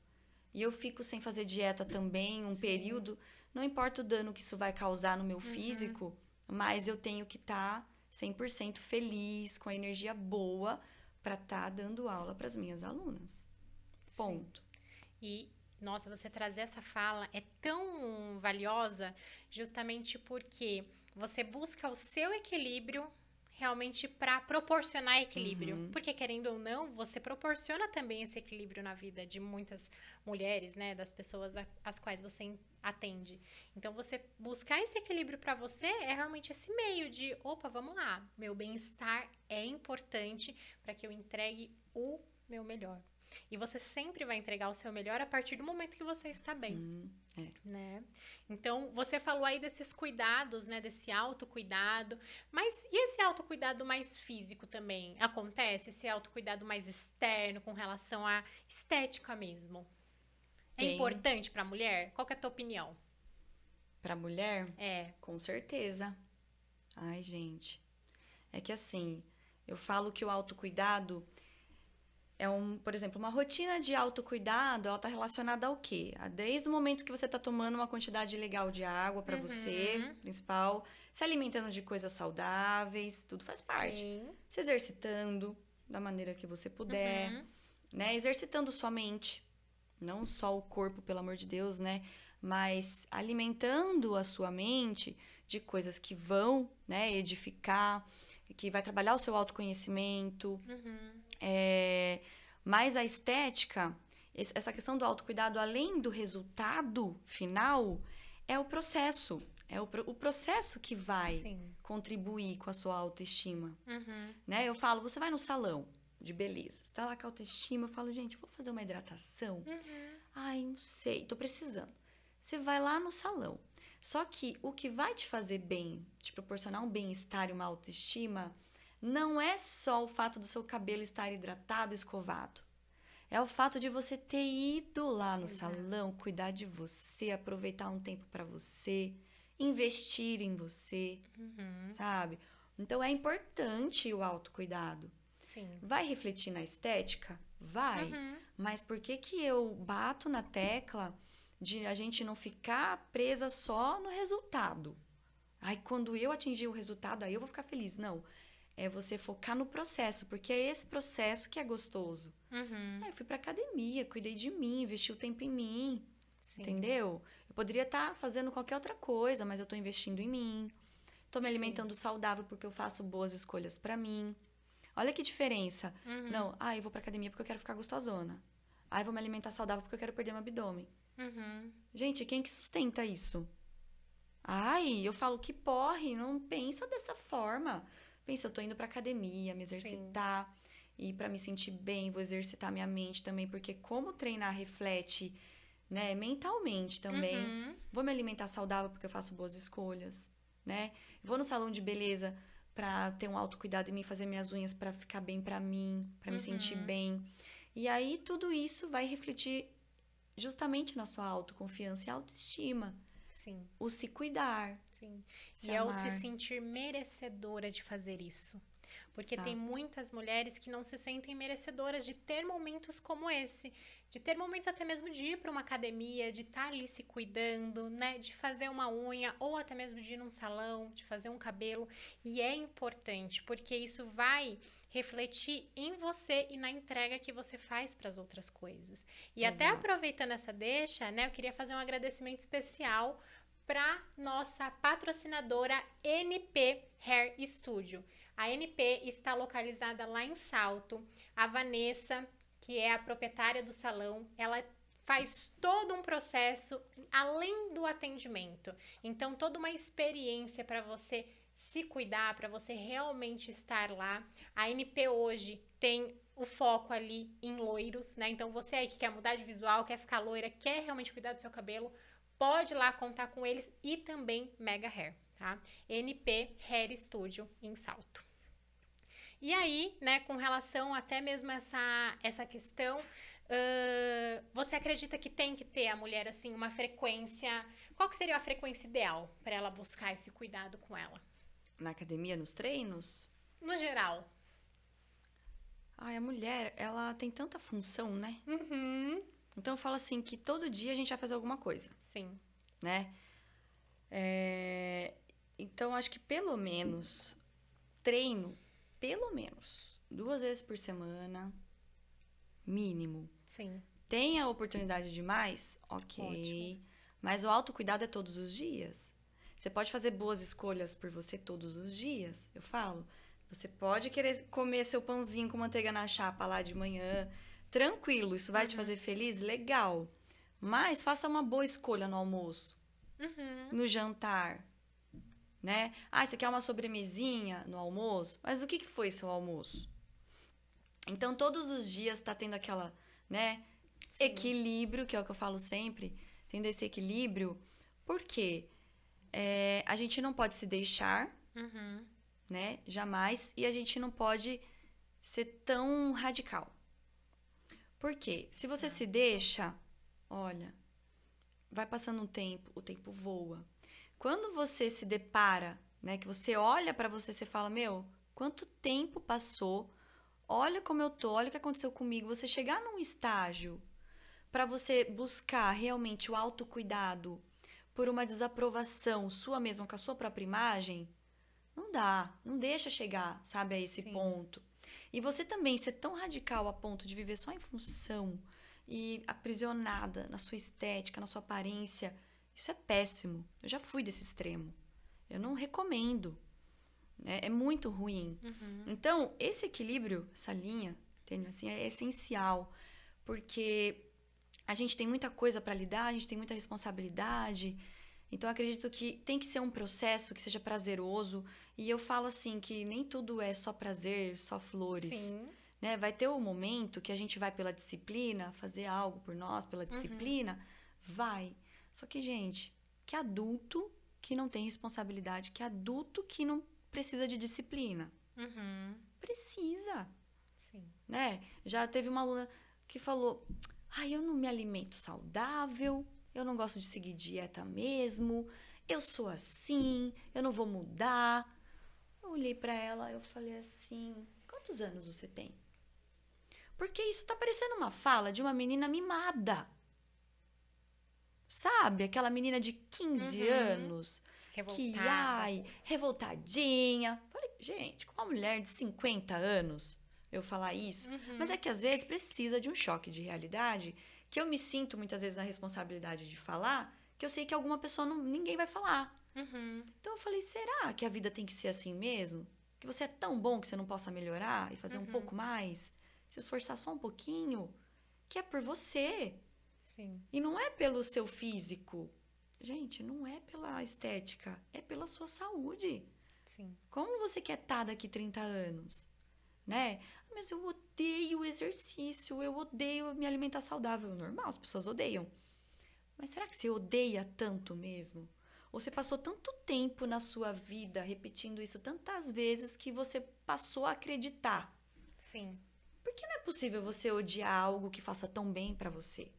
E eu fico sem fazer dieta também, um Sim. período. Não importa o dano que isso vai causar no meu Uhum. físico, mas eu tenho que estar 100% feliz, com a energia boa, para estar dando aula para as minhas alunas. Sim. Ponto. E, nossa, você trazer essa fala é tão valiosa justamente porque você busca o seu equilíbrio realmente para proporcionar equilíbrio. Uhum. Porque, querendo ou não, você proporciona também esse equilíbrio na vida de muitas mulheres, né? Das pessoas a- às quais você en- atende. Então, você buscar esse equilíbrio para você é realmente esse meio de, opa, vamos lá, meu bem-estar é importante para que eu entregue o meu melhor. E você sempre vai entregar o seu melhor a partir do momento que você está bem, Hum, é. né? Então, você falou aí desses cuidados, né? Desse autocuidado. Mas e esse autocuidado mais físico também? Acontece? Esse autocuidado mais externo com relação à estética mesmo? É Tem. importante para a mulher? Qual é a tua opinião? Para mulher, É. Com certeza. Ai, gente. É que assim, eu falo que o autocuidado é um, por exemplo, uma rotina de autocuidado, ela tá relacionada ao quê? A Desde o momento que você tá tomando uma quantidade legal de água para Uhum. você, principal, se alimentando de coisas saudáveis, tudo faz parte. Sim. Se exercitando da maneira que você puder Uhum. né? Exercitando sua mente, não só o corpo, pelo amor de Deus, né? Mas alimentando a sua mente de coisas que vão, né, edificar, que vai trabalhar o seu autoconhecimento, Uhum. É, mas a estética, essa questão do autocuidado, além do resultado final, é o processo. É o, o processo que vai Sim. contribuir com a sua autoestima Uhum. né? Eu falo, você vai no salão de beleza, você tá lá com autoestima, eu falo, gente, vou fazer uma hidratação. Uhum. Ai, não sei, tô precisando. Você vai lá no salão. Só que o que vai te fazer bem, te proporcionar um bem-estar e uma autoestima, não é só o fato do seu cabelo estar hidratado, escovado. É o fato de você ter ido lá no Exato. salão, cuidar de você, aproveitar um tempo para você, investir em você, Uhum. sabe? Então é importante o autocuidado. Sim. Vai refletir na estética? Vai. Uhum. Mas por que que eu bato na tecla de a gente não ficar presa só no resultado? Ai, quando eu atingir o resultado, aí eu vou ficar feliz. Não. É você focar no processo, porque é esse processo que é gostoso. Uhum. Ai, eu fui pra academia, cuidei de mim, investi o tempo em mim, Sim. entendeu? Eu poderia estar fazendo qualquer outra coisa, mas eu tô investindo em mim. Tô me Sim. alimentando saudável porque eu faço boas escolhas pra mim. Olha que diferença. Uhum. Não, ah, eu vou pra academia porque eu quero ficar gostosona. Ah, eu vou me alimentar saudável porque eu quero perder meu abdômen. Uhum. Gente, quem que sustenta isso? Ai, eu falo que porre, não pensa dessa forma. Pensa, eu tô indo pra academia, me exercitar. e para me sentir bem, vou exercitar minha mente também, porque como treinar reflete, né, mentalmente também. Uhum. Vou me alimentar saudável porque eu faço boas escolhas, né? Vou no salão de beleza para ter um autocuidado em mim, fazer minhas unhas para ficar bem para mim, para me sentir Uhum. bem. E aí tudo isso vai refletir justamente na sua autoconfiança e autoestima, Sim, o se cuidar, sim. se e é o amar. se sentir merecedora de fazer isso. Porque tem Exato. muitas mulheres que não se sentem merecedoras de ter momentos como esse, de ter momentos até mesmo de ir para uma academia, de estar ali se cuidando, né, de fazer uma unha ou até mesmo de ir num salão, de fazer um cabelo, e é importante, porque isso vai refletir em você e na entrega que você faz para as outras coisas. E até Exato. aproveitando essa deixa, né, eu queria fazer um agradecimento especial para nossa patrocinadora NP Hair Studio. A NP está localizada lá em Salto. A Vanessa, que é a proprietária do salão, ela faz todo um processo além do atendimento. Então, toda uma experiência para você se cuidar, para você realmente estar lá. A NP hoje tem o foco ali em loiros, né? Então, você aí que quer mudar de visual, quer ficar loira, quer realmente cuidar do seu cabelo, pode lá contar com eles e também Mega Hair, tá? NP Hair Studio em Salto. E aí, né, com relação até mesmo essa, essa questão, ãh, você acredita que tem que ter a mulher, assim, uma frequência... Qual que seria a frequência ideal para ela buscar esse cuidado com ela? Na academia, nos treinos, No geral. ai, a mulher, ela tem tanta função, né? Uhum. Então eu falo assim que todo dia a gente vai fazer alguma coisa. Sim. né? É, Então, acho que pelo menos treino, pelo menos duas vezes por semana, mínimo. Sim. Tem a oportunidade de mais? Ok. Ótimo. Mas o autocuidado é todos os dias. Você pode fazer boas escolhas por você todos os dias, eu falo. Você pode querer comer seu pãozinho com manteiga na chapa lá de manhã, tranquilo, isso vai te Uhum. fazer feliz? Legal. Mas faça uma boa escolha no almoço Uhum. no jantar, né? Ah, você quer uma sobremesinha no almoço? Mas o que, que foi seu almoço? Então, todos os dias tá tendo aquela, né? Sim. Equilíbrio, que é o que eu falo sempre, tendo esse equilíbrio, porque é, a gente não pode se deixar, Uhum. né? Jamais, e a gente não pode ser tão radical. Por quê? Se você se deixa, olha, vai passando um tempo, o tempo voa. Quando você se depara, né, que você olha pra você, você fala: "Meu, quanto tempo passou? Olha como eu tô, olha o que aconteceu comigo". Você chegar num estágio pra você buscar realmente o autocuidado por uma desaprovação sua mesma com a sua própria imagem, não dá, não deixa chegar, sabe, a esse Sim. ponto. E você também ser tão radical a ponto de viver só em função e aprisionada na sua estética, na sua aparência, isso é péssimo. Eu já fui desse extremo. Eu não recomendo. né? É muito ruim. Uhum. Então, esse equilíbrio, essa linha, assim, é essencial, porque a gente tem muita coisa para lidar, a gente tem muita responsabilidade. Então, acredito que tem que ser um processo que seja prazeroso. E eu falo assim que nem tudo é só prazer, só flores. Sim. né? Vai ter um momento que a gente vai pela disciplina, fazer algo por nós pela disciplina, vai. Só que, gente, que adulto que não tem responsabilidade, que adulto que não precisa de disciplina. Uhum. Precisa, Sim. né? Já teve uma aluna que falou: "Ai, eu não me alimento saudável, eu não gosto de seguir dieta mesmo, eu sou assim, eu não vou mudar". Eu olhei pra ela, eu falei assim: "Quantos anos você tem?" Porque isso tá parecendo uma fala de uma menina mimada. Sabe? Aquela menina de 15 Uhum. anos que, ai, revoltadinha. Falei, gente, com uma mulher de 50 anos eu falar isso. Uhum. Mas é que às vezes precisa de um choque de realidade que eu me sinto muitas vezes na responsabilidade de falar, que eu sei que alguma pessoa não, ninguém vai falar. Uhum. Então eu falei, será que a vida tem que ser assim mesmo? Que você é tão bom que você não possa melhorar e fazer um Uhum. pouco mais? Se esforçar só um pouquinho? Que é por você. Sim. E não é pelo seu físico. Gente, não é pela estética. É pela sua saúde. Sim. Como você quer estar daqui 30 anos? Né? Mas eu odeio exercício, eu odeio me alimentar saudável. Normal, as pessoas odeiam. Mas será que você odeia tanto mesmo? Ou você passou tanto tempo na sua vida repetindo isso tantas vezes que você passou a acreditar? Sim. Por que não é possível você odiar algo que faça tão bem para você?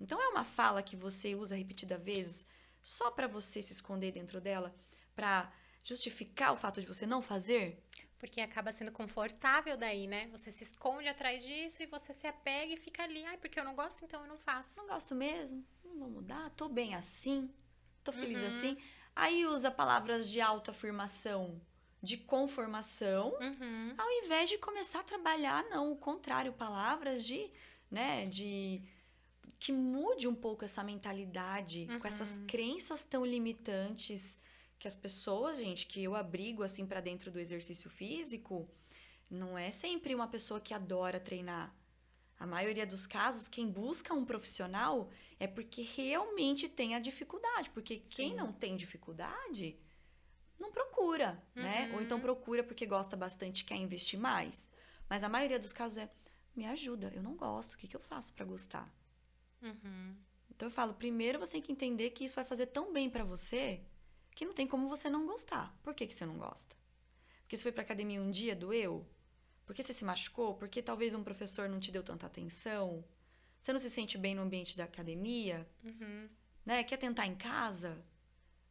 Então é uma fala que você usa repetidas vezes só para você se esconder dentro dela, para justificar o fato de você não fazer? Porque acaba sendo confortável daí, né? Você se esconde atrás disso e você se apega e fica ali. Ai, porque eu não gosto, então eu não faço. Não gosto mesmo, não vou mudar, tô bem assim, tô feliz Uhum. assim. Aí usa palavras de autoafirmação, de conformação, Uhum. ao invés de começar a trabalhar, não, o contrário, palavras de, né, de que mude um pouco essa mentalidade, com essas Uhum. crenças tão limitantes que as pessoas, gente, que eu abrigo assim pra dentro do exercício físico, não é sempre uma pessoa que adora treinar. A maioria dos casos, quem busca um profissional é porque realmente tem a dificuldade, porque quem Sim. não tem dificuldade não procura, né? Uhum. Ou então procura porque gosta bastante quer investir mais. Mas a maioria dos casos é me ajuda, eu não gosto, o que, que eu faço pra gostar? Uhum. Então eu falo, primeiro você tem que entender que isso vai fazer tão bem pra você que não tem como você não gostar. Por que, que você não gosta? Porque você foi pra academia um dia, doeu? Porque você se machucou? Porque talvez um professor não te deu tanta atenção? Você não se sente bem no ambiente da academia? Uhum. Né? Quer tentar em casa?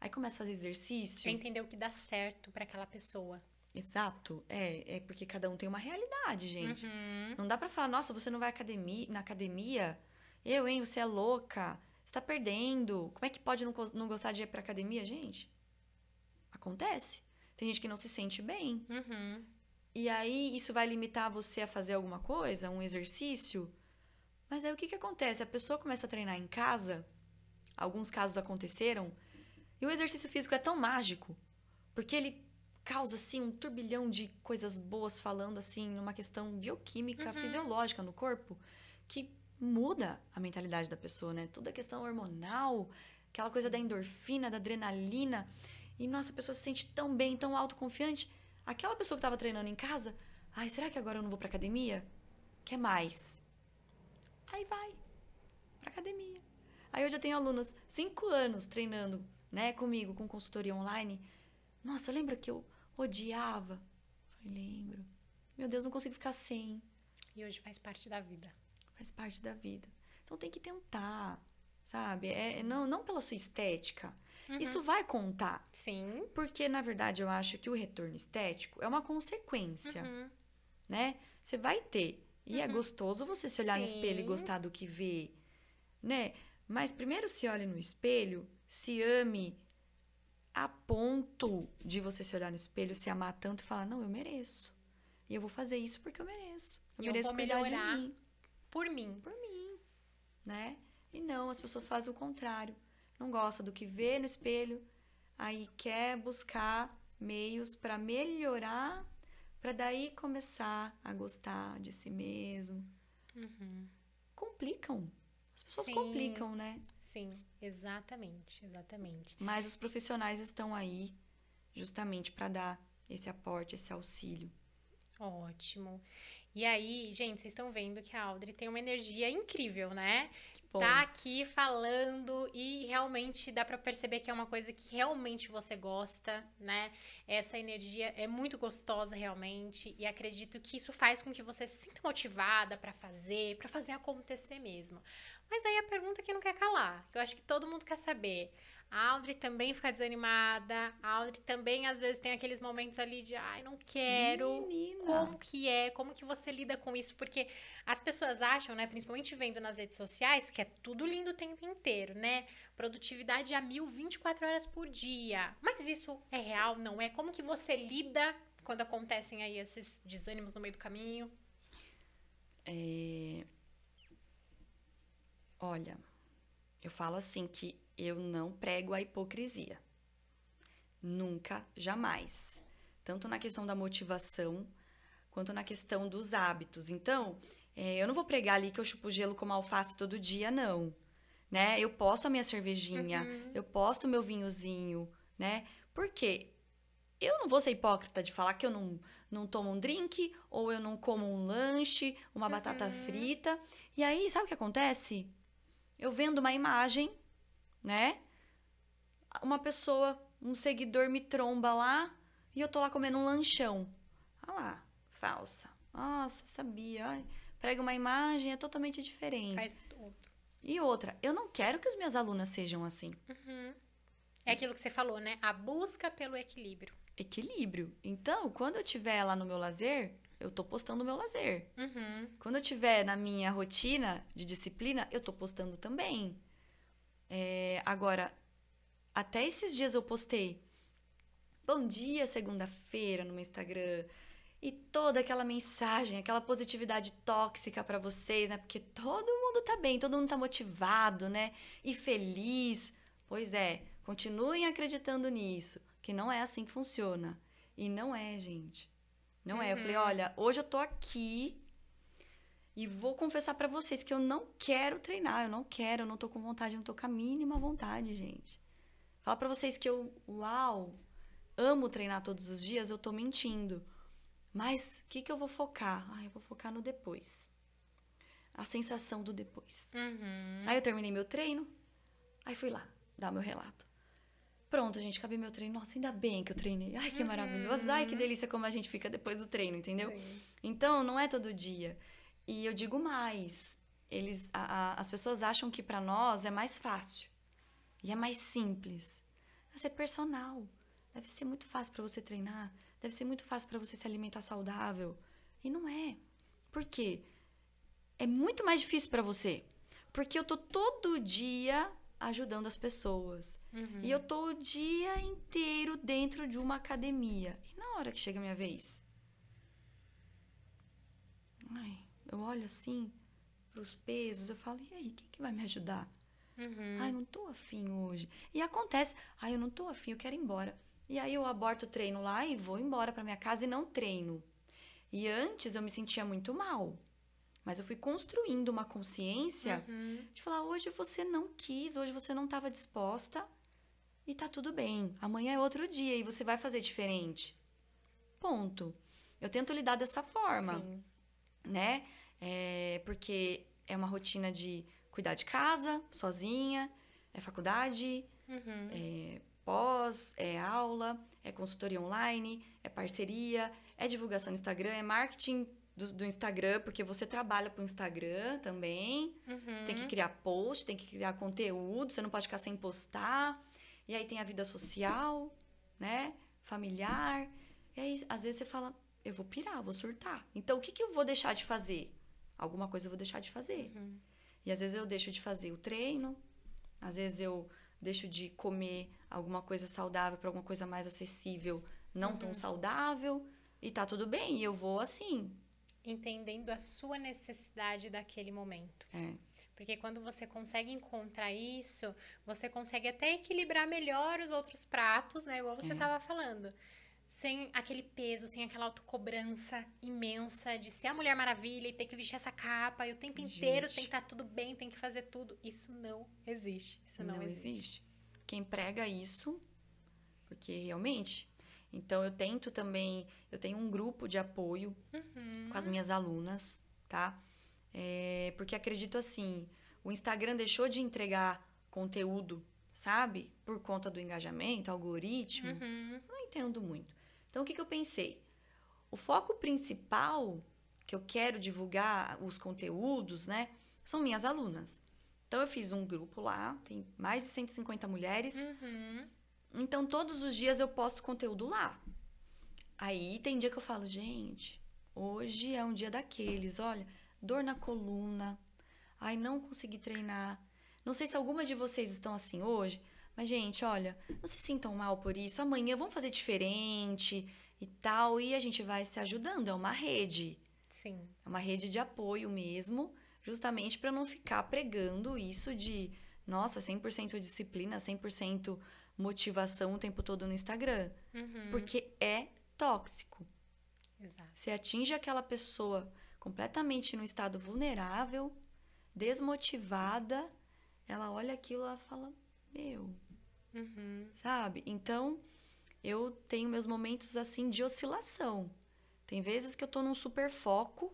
Aí começa a fazer exercício. É entender o que dá certo pra aquela pessoa. Exato. É, é porque cada um tem uma realidade, gente. Uhum. Não dá pra falar, nossa, você não vai academia, na academia? Eu, hein? Você é louca. Você tá perdendo. Como é que pode não, não gostar de ir pra academia, gente? Acontece. Tem gente que não se sente bem. Uhum. E aí, isso vai limitar você a fazer alguma coisa, um exercício. Mas aí, o que que acontece? A pessoa começa a treinar em casa. Alguns casos aconteceram. E o exercício físico é tão mágico. Porque ele causa, assim, um turbilhão de coisas boas falando, assim, numa questão bioquímica, Uhum. fisiológica no corpo, que muda a mentalidade da pessoa, né? Toda a questão hormonal, aquela coisa da endorfina, da adrenalina. E, nossa, a pessoa se sente tão bem, tão autoconfiante. Aquela pessoa que estava treinando em casa, ai, será que agora eu não vou pra academia? Quer mais? Aí vai pra academia. Aí eu já tenho alunas cinco anos treinando, né, comigo, com consultoria online. Nossa, lembra que eu odiava? Falei, lembro. Meu Deus, não consigo ficar sem. E hoje faz parte da vida. Faz parte da vida. Então tem que tentar, sabe? É, é não, não pela sua estética. Uhum. Isso vai contar. Sim. Porque, na verdade, eu acho que o retorno estético é uma consequência, Uhum. né? Você vai ter. E é Uhum. gostoso você se olhar no espelho e Sim. gostar do que vê, né? Mas primeiro se olhe no espelho, se ame a ponto de você se olhar no espelho, se amar tanto e falar: não, eu mereço. E eu vou fazer isso porque eu mereço. Eu eu mereço cuidar melhorar. de mim, Por mim. por mim, né? E não, as pessoas fazem o contrário. Não gosta do que vê no espelho, aí quer buscar meios para melhorar, para daí começar a gostar de si mesmo. Uhum. Complicam. As pessoas Sim. complicam, né? Sim, exatamente, exatamente. Mas os profissionais estão aí justamente para dar esse aporte, esse auxílio. Ótimo. E aí, gente, vocês estão vendo que a Audrey tem uma energia incrível, né? Bom. Tá aqui falando e realmente dá pra perceber que é uma coisa que realmente você gosta, né? Essa energia é muito gostosa realmente e acredito que isso faz com que você se sinta motivada pra fazer, pra fazer acontecer mesmo. Mas aí a pergunta que não quer calar, que eu acho que todo mundo quer saber. A Audrey também fica desanimada, a Audrey também às vezes tem aqueles momentos ali de ai, não quero. Menina. Como que é? Como que você lida com isso? Porque as pessoas acham, né, principalmente vendo nas redes sociais, que é tudo lindo o tempo inteiro, né? Produtividade a mil, 24 horas por dia. Mas isso é real, não é? Como que você lida quando acontecem aí esses desânimos no meio do caminho? É, Olha, eu falo assim que eu não prego a hipocrisia. Nunca, jamais. Tanto na questão da motivação, quanto na questão dos hábitos. Então, é, eu não vou pregar ali que eu chupo gelo como alface todo dia, não. Né? Eu posto a minha cervejinha, Uhum. eu posto o meu vinhozinho, né? Por quê? eu não vou ser hipócrita de falar que eu não, não tomo um drink, ou eu não como um lanche, uma uhum. batata frita. E aí, sabe o que acontece? Eu vendo uma imagem, né? Uma pessoa, um seguidor me tromba lá e eu tô lá comendo um lanchão. Ah lá, falsa. Nossa, sabia. Ai, prega uma imagem, é totalmente diferente. Faz tudo. E outra, eu não quero que as minhas alunas sejam assim. Uhum. É aquilo que você falou, né? A busca pelo equilíbrio. Equilíbrio. Então, quando eu tiver lá no meu lazer, eu tô postando o meu lazer. Uhum. Quando eu tiver na minha rotina de disciplina, eu tô postando também. É, agora, até esses dias eu postei. Bom dia, segunda-feira, no meu Instagram. E toda aquela mensagem, aquela positividade tóxica para vocês, né? Porque todo mundo tá bem, todo mundo tá motivado, né? E feliz. Pois é, continuem acreditando nisso, que não é assim que funciona. E não é, gente. Não uhum. é. Eu falei, uhum. olha, hoje eu tô aqui e vou confessar para vocês que eu não quero treinar, eu não quero, eu não tô com vontade, eu não tô com a mínima vontade, gente. Falar para vocês que eu, uau, amo treinar todos os dias, eu tô mentindo. Mas o que, que eu vou focar? Ah, eu vou focar no depois. A sensação do depois. Uhum. Aí eu terminei meu treino, aí fui lá dar meu relato. Pronto, gente, acabei meu treino. Nossa, ainda bem que eu treinei. Ai, que uhum. maravilhoso. Ai, que delícia como a gente fica depois do treino, entendeu? Sim. Então, não é todo dia. E eu digo mais. Eles, a, a, as pessoas acham que para nós é mais fácil. E é mais simples. Mas é personal. Deve ser muito fácil para você treinar. Deve ser muito fácil para você se alimentar saudável. E não é. Por quê? É muito mais difícil para você. Porque eu tô todo dia ajudando as pessoas. Uhum. E eu tô o dia inteiro dentro de uma academia. E na hora que chega a minha vez? Ai, eu olho assim pros pesos, eu falo, e aí, quem que vai me ajudar? Uhum. Ai, não tô afim hoje. E acontece, ai, eu não tô afim, eu quero ir embora. E aí eu aborto o treino lá e vou embora para minha casa e não treino. E antes eu me sentia muito mal. Mas eu fui construindo uma consciência uhum. de falar: hoje você não quis, hoje você não estava disposta e tá tudo bem. Amanhã é outro dia e você vai fazer diferente. Ponto. Eu tento lidar dessa forma, Sim. né? É, porque é uma rotina de cuidar de casa, sozinha, é faculdade, uhum. é pós, é aula, é consultoria online, é parceria, é divulgação no Instagram, é marketing do, do Instagram, porque você trabalha para o Instagram também. Uhum. Tem que criar post, tem que criar conteúdo, você não pode ficar sem postar. E aí tem a vida social, né? Familiar. E aí, às vezes, você fala, eu vou pirar, vou surtar. Então, o que, que eu vou deixar de fazer? Alguma coisa eu vou deixar de fazer. Uhum. E às vezes eu deixo de fazer o treino, às vezes eu deixo de comer alguma coisa saudável para alguma coisa mais acessível, não uhum. tão saudável, e tá tudo bem, e eu vou assim. Entendendo a sua necessidade daquele momento. É. Porque quando você consegue encontrar isso, você consegue até equilibrar melhor os outros pratos, né? Igual você estava é. falando. Sem aquele peso, sem aquela autocobrança imensa de ser a Mulher Maravilha e ter que vestir essa capa e o tempo Gente. inteiro tem que estar tá tudo bem, tem que fazer tudo. Isso não existe. Isso não, não existe. existe quem prega isso, porque realmente. Então eu tento também, eu tenho um grupo de apoio uhum. com as minhas alunas, tá? É, porque acredito assim, o Instagram deixou de entregar conteúdo, sabe? Por conta do engajamento, algoritmo. Uhum. Não entendo muito. Então o que, que eu pensei? O foco principal que eu quero divulgar os conteúdos, né? São minhas alunas. Então eu fiz um grupo lá, tem mais de 150 mulheres. Uhum. Então todos os dias eu posto conteúdo lá. Aí tem dia que eu falo, gente, hoje é um dia daqueles, olha, dor na coluna. Ai, não consegui treinar. Não sei se alguma de vocês estão assim hoje, mas gente, olha, não se sintam mal por isso. Amanhã vamos fazer diferente e tal, e a gente vai se ajudando, é uma rede. Sim. É uma rede de apoio mesmo justamente para não ficar pregando isso de, nossa, 100% disciplina, 100% motivação o tempo todo no Instagram. Uhum. Porque é tóxico. Exato. Você atinge aquela pessoa completamente no estado vulnerável, desmotivada, ela olha aquilo e fala, meu, uhum. sabe? Então, eu tenho meus momentos assim de oscilação. Tem vezes que eu tô num super foco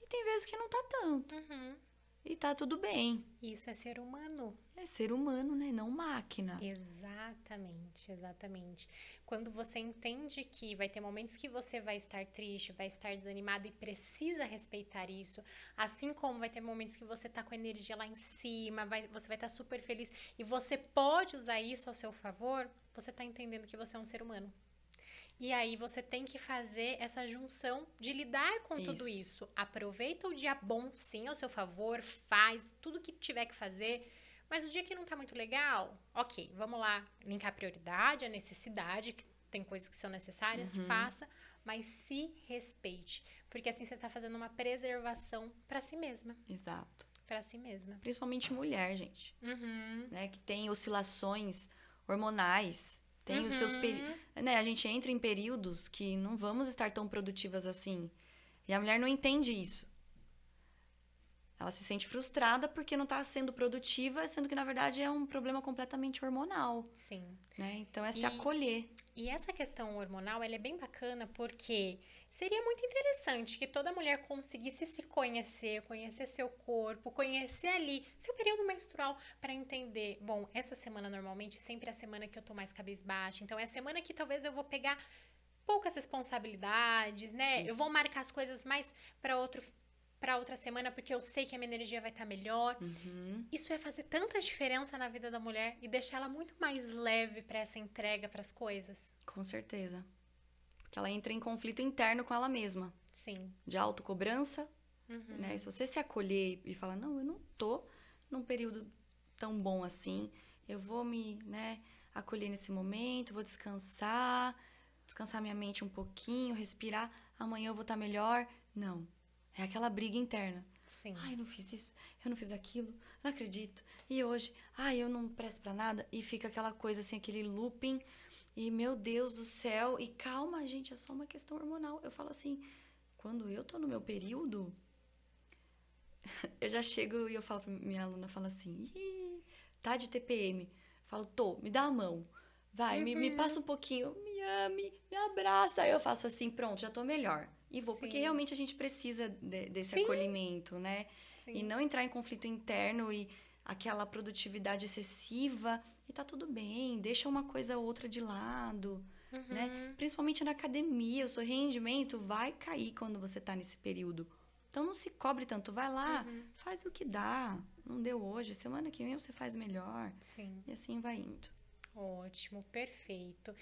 e tem vezes que não tá tanto. Uhum. E tá tudo bem. Isso é ser humano. É ser humano, né? Não máquina. Exatamente, exatamente. Quando você entende que vai ter momentos que você vai estar triste, vai estar desanimado e precisa respeitar isso, assim como vai ter momentos que você tá com energia lá em cima, vai, você vai estar super feliz e você pode usar isso a seu favor, você tá entendendo que você é um ser humano. E aí você tem que fazer essa junção de lidar com tudo Isso. isso. Aproveita o dia bom, sim, ao seu favor, faz tudo que tiver que fazer. Mas o dia que não tá muito legal, ok, vamos lá, linkar a prioridade, a necessidade, que tem coisas que são necessárias, Uhum. faça, mas se respeite. Porque assim você tá fazendo uma preservação pra si mesma. Exato. Pra si mesma. Principalmente mulher, gente. Uhum. Né? Que tem oscilações hormonais. Tem os seus Uhum. períodos. Né? A gente entra em períodos que não vamos estar tão produtivas assim. E a mulher não entende isso. Ela se sente frustrada porque não está sendo produtiva, sendo que na verdade é um problema completamente hormonal, Sim. né? Então é se E- acolher. E essa questão hormonal, ela é bem bacana porque seria muito interessante que toda mulher conseguisse se conhecer, conhecer seu corpo, conhecer ali seu período menstrual para entender, bom, essa semana normalmente sempre é a semana que eu tô mais cabisbaixa, então é a semana que talvez eu vou pegar poucas responsabilidades, né? Eu vou Isso. marcar as coisas mais para outro para outra semana porque eu sei que a minha energia vai estar melhor. Uhum. Isso vai fazer tanta diferença na vida da mulher e deixar ela muito mais leve para essa entrega para as coisas. Com certeza. Porque ela entra em conflito interno com ela mesma, Sim. de autocobrança, Uhum. né? Se você se acolher e falar, não, eu não tô num período tão bom assim, eu vou me, né, acolher nesse momento, vou descansar, descansar minha mente um pouquinho, respirar, amanhã eu vou estar melhor. Não. É aquela briga interna. Sim. Ai, eu não fiz isso, eu não fiz aquilo, não acredito. E hoje, ai, eu não presto pra nada. E fica aquela coisa assim, aquele looping. E meu Deus do céu. E calma, gente, é só uma questão hormonal. Eu falo assim, quando eu tô no meu período, eu já chego e eu falo pra minha aluna, fala assim, Ih, tá de TPM. Eu falo, tô, me dá a mão. Vai, me, me Uhum. passa um pouquinho, me ame, me abraça. Aí eu faço assim, pronto, já tô melhor. E vou, porque Sim. realmente a gente precisa de- desse Sim. acolhimento, né? Sim. E não entrar em conflito interno e aquela produtividade excessiva. E tá tudo bem, deixa uma coisa ou outra de lado, Uhum. né? Principalmente na academia, o seu rendimento vai cair quando você tá nesse período. Então não se cobre tanto, vai lá, Uhum. faz o que dá. Não deu hoje, semana que vem você faz melhor. Sim. E assim vai indo. Ótimo, perfeito.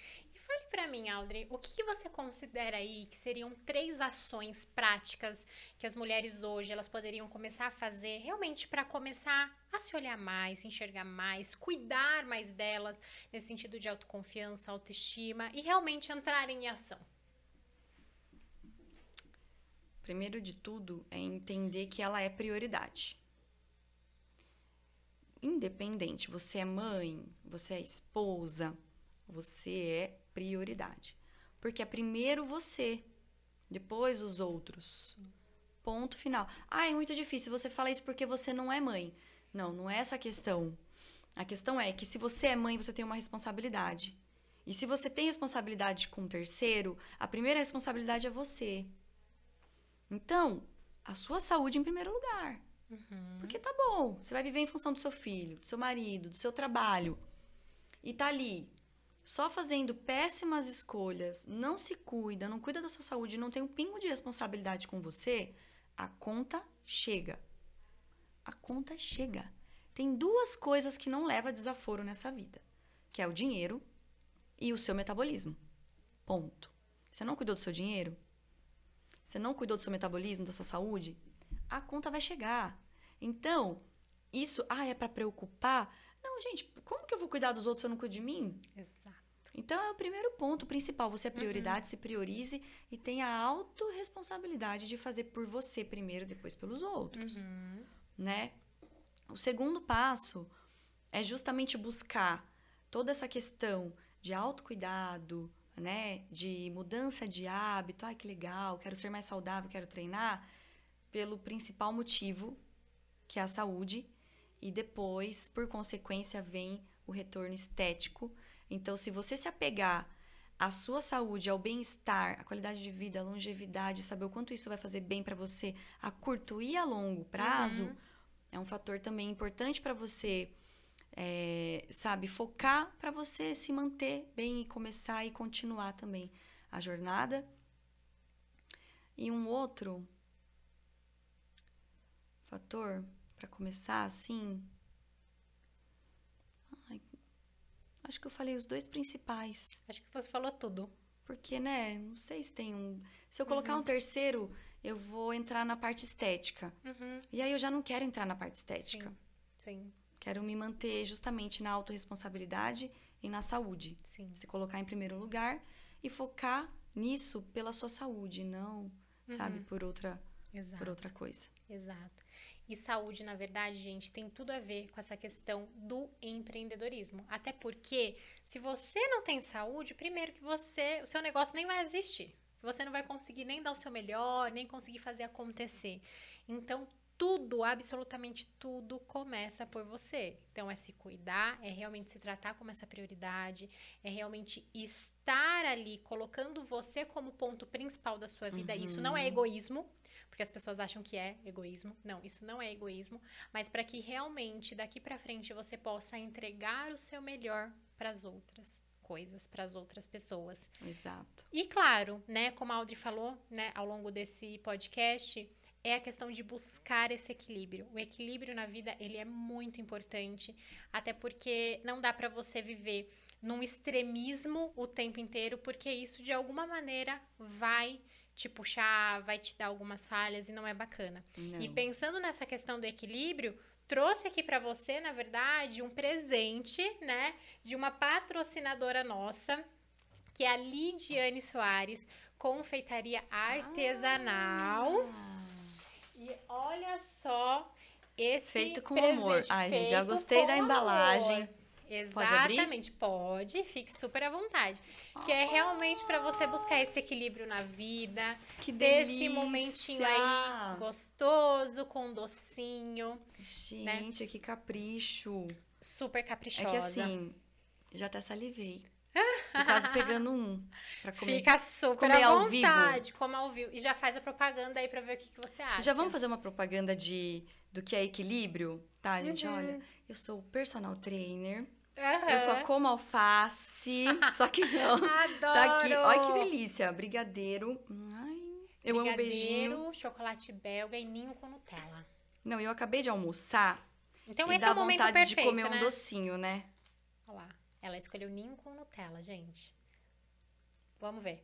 Fale pra mim, Audrey, o que, que você considera aí que seriam três ações práticas que as mulheres hoje elas poderiam começar a fazer realmente para começar a se olhar mais, se enxergar mais, cuidar mais delas nesse sentido de autoconfiança, autoestima e realmente entrarem em ação? Primeiro de tudo é entender que ela é prioridade. Independente, você é mãe, você é esposa, você é prioridade. Porque é primeiro você, depois os outros. Ponto final. Ah, é muito difícil. Você fala isso porque você não é mãe. Não, não é essa a questão. A questão é que se você é mãe, você tem uma responsabilidade. E se você tem responsabilidade com o terceiro, a primeira responsabilidade é você. Então, a sua saúde em primeiro lugar. Uhum. Porque tá bom, você vai viver em função do seu filho, do seu marido, do seu trabalho. E tá ali, só fazendo péssimas escolhas, não se cuida, não cuida da sua saúde, não tem um pingo de responsabilidade com você, a conta chega. A conta chega. Tem duas coisas que não leva a desaforo nessa vida, que é o dinheiro e o seu metabolismo. Ponto. Você não cuidou do seu dinheiro? Você não cuidou do seu metabolismo, da sua saúde? A conta vai chegar. Então, isso, ah, é para preocupar? Não, gente, como que eu vou cuidar dos outros se eu não cuido de mim? Exato. Então é o primeiro ponto principal. Você é prioridade, se priorize e tenha a autorresponsabilidade de fazer por você primeiro, depois pelos outros, Uhum. né? O segundo passo é justamente buscar toda essa questão de autocuidado, né? De mudança de hábito. Ai, que legal, quero ser mais saudável, quero treinar. Pelo principal motivo, que é a saúde. E depois, por consequência, vem o retorno estético. Então, se você se apegar a sua saúde, ao bem-estar, a qualidade de vida, a longevidade, saber o quanto isso vai fazer bem para você a curto e a longo prazo, Uhum. é um fator também importante para você, é, sabe, focar para você se manter bem e começar e continuar também a jornada. E um outro fator para começar assim, ai, acho que eu falei os dois principais. Acho que você falou tudo. Porque, né? Não sei se tem um. Se eu colocar Uhum. um terceiro, eu vou entrar na parte estética. Uhum. E aí eu já não quero entrar na parte estética. Sim, sim, Quero me manter justamente na autorresponsabilidade e na saúde. sim. Se colocar em primeiro lugar e focar nisso pela sua saúde, não, sabe, Uhum. por outra, Exato. por outra coisa. Exato. E saúde, na verdade, gente, tem tudo a ver com essa questão do empreendedorismo. Até porque, se você não tem saúde, primeiro que você, o seu negócio nem vai existir. Você não vai conseguir nem dar o seu melhor, nem conseguir fazer acontecer. Então, tudo, absolutamente tudo, começa por você. Então, é se cuidar, é realmente se tratar como essa prioridade, é realmente estar ali, colocando você como ponto principal da sua vida. Isso não é Uhum. egoísmo, porque as pessoas acham que é egoísmo. Não, isso não é egoísmo, mas para que realmente daqui para frente você possa entregar o seu melhor para as outras coisas, para as outras pessoas. Exato. E claro, né, como a Audrey falou, né, ao longo desse podcast, é a questão de buscar esse equilíbrio. O equilíbrio na vida, ele é muito importante, até porque não dá para você viver num extremismo o tempo inteiro, porque isso de alguma maneira vai te puxar, vai te dar algumas falhas e não é bacana. Não. E pensando nessa questão do equilíbrio, trouxe aqui para você, na verdade, um presente, né, de uma patrocinadora nossa, que é a Lidiane Soares, confeitaria artesanal. Ah, E olha só esse Feito com presente, amor. Ai, gente, já feito gostei da amor. embalagem. Pode abrir? Exatamente, pode, fique super à vontade. Que é realmente para você buscar esse equilíbrio na vida, que ter delícia. momentinho aí gostoso, com docinho, Gente, que capricho. super É caprichosa. que assim, já até salivei. Tô quase pegando um pra comer. Fica super Comer à ao vivo. vontade, como ao vivo. E já faz a propaganda aí pra ver o que, que você acha. Já vamos fazer uma propaganda de do que é equilíbrio? Tá, gente? Uhum. Olha, eu sou personal trainer. Aham. Eu só como alface. só que não. Adoro! Tá aqui. Olha que delícia. Brigadeiro. Ai, eu amo beijinho. Chocolate belga e ninho com Nutella. Não, eu acabei de almoçar. Então esse dá é o momento perfeito, de comer né? um docinho, né? Olha lá. Ela escolheu ninho com Nutella, gente. Vamos ver.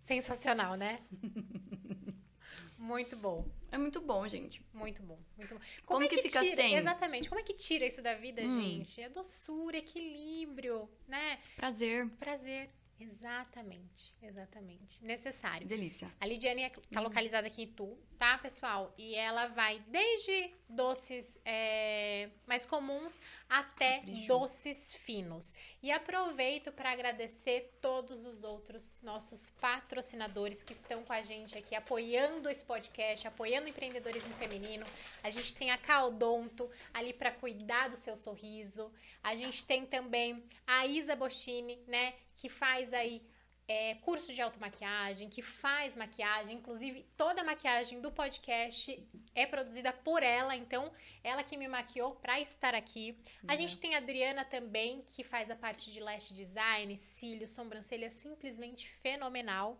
Sensacional, né? muito bom. É muito bom, gente. Muito bom, muito bom. Como é que fica tira? sem? Exatamente. Como é que tira isso da vida, Hum. gente? É doçura, equilíbrio, né? Prazer. Prazer. Exatamente, exatamente. Necessário. Delícia. A Lidiane está localizada aqui em Itu, tá, pessoal? E ela vai desde doces é, mais comuns até Capricho. doces finos. E aproveito para agradecer todos os outros nossos patrocinadores que estão com a gente aqui, apoiando esse podcast, apoiando o empreendedorismo feminino. A gente tem a Caldonto ali para cuidar do seu sorriso. A gente tem também a Isa Boschini, né, que faz aí é, curso de automaquiagem, que faz maquiagem, inclusive toda a maquiagem do podcast é produzida por ela, então ela que me maquiou para estar aqui. A gente tem a Adriana também, que faz a parte de lash design, cílios, sobrancelha simplesmente fenomenal.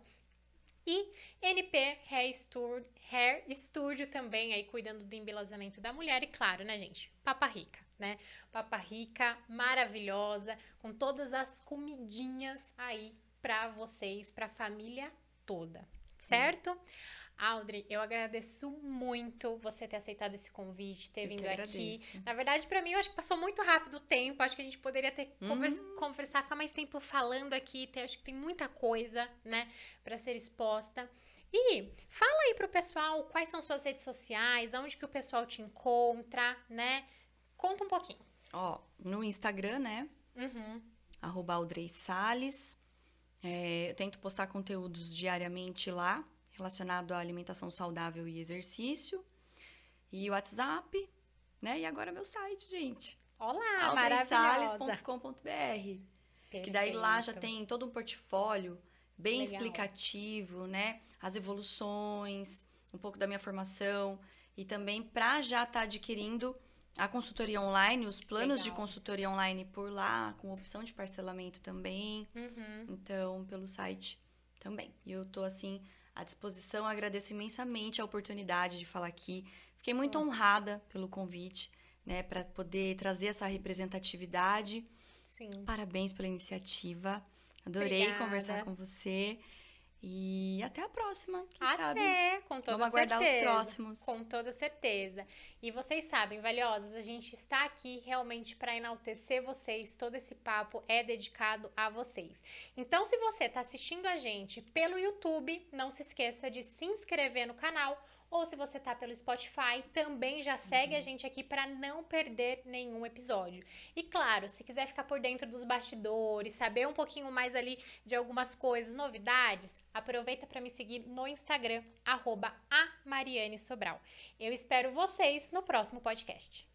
E NP Hair Studio, Hair Studio também, aí cuidando do embelezamento da mulher. E claro, né, gente? Papa Rica, né? Papa Rica, maravilhosa, com todas as comidinhas aí pra vocês, pra família toda, certo? Audrey, eu agradeço muito você ter aceitado esse convite, ter Eu vindo aqui. Na verdade, pra mim, eu acho que passou muito rápido o tempo. Acho que a gente poderia ter Hum. convers- conversar, ficar mais tempo falando aqui. Acho que tem muita coisa, né, pra ser exposta. E fala aí pro pessoal quais são suas redes sociais, aonde que o pessoal te encontra, né? Conta um pouquinho. Ó, no Instagram, né? Uhum. arroba Audrey Salles. É, eu tento postar conteúdos diariamente lá, relacionado à alimentação saudável e exercício. E o WhatsApp, né? E agora meu site, gente. Olá, maravilhosa. Que daí lá já tem todo um portfólio bem Legal. explicativo, né? As evoluções, um pouco da minha formação e também para já estar adquirindo a consultoria online, os planos de Legal. consultoria online por lá, com opção de parcelamento também. Uhum. Então, pelo site também. E eu tô assim à disposição, agradeço imensamente a oportunidade de falar aqui. Fiquei muito honrada pelo convite, né, para poder trazer essa representatividade. Sim. Parabéns pela iniciativa. Adorei Obrigada. conversar com você. E até a próxima, quem sabe? Até, com toda Vamos aguardar os certeza. próximos. Com toda certeza. E vocês sabem, valiosas, a gente está aqui realmente para enaltecer vocês. Todo esse papo é dedicado a vocês. Então, se você está assistindo a gente pelo YouTube, não se esqueça de se inscrever no canal. Ou se você tá pelo Spotify, também já segue a gente aqui para não perder nenhum episódio. E claro, se quiser ficar por dentro dos bastidores, saber um pouquinho mais ali de algumas coisas, novidades, aproveita para me seguir no Instagram, arroba a Mariane Sobral. Eu espero vocês no próximo podcast.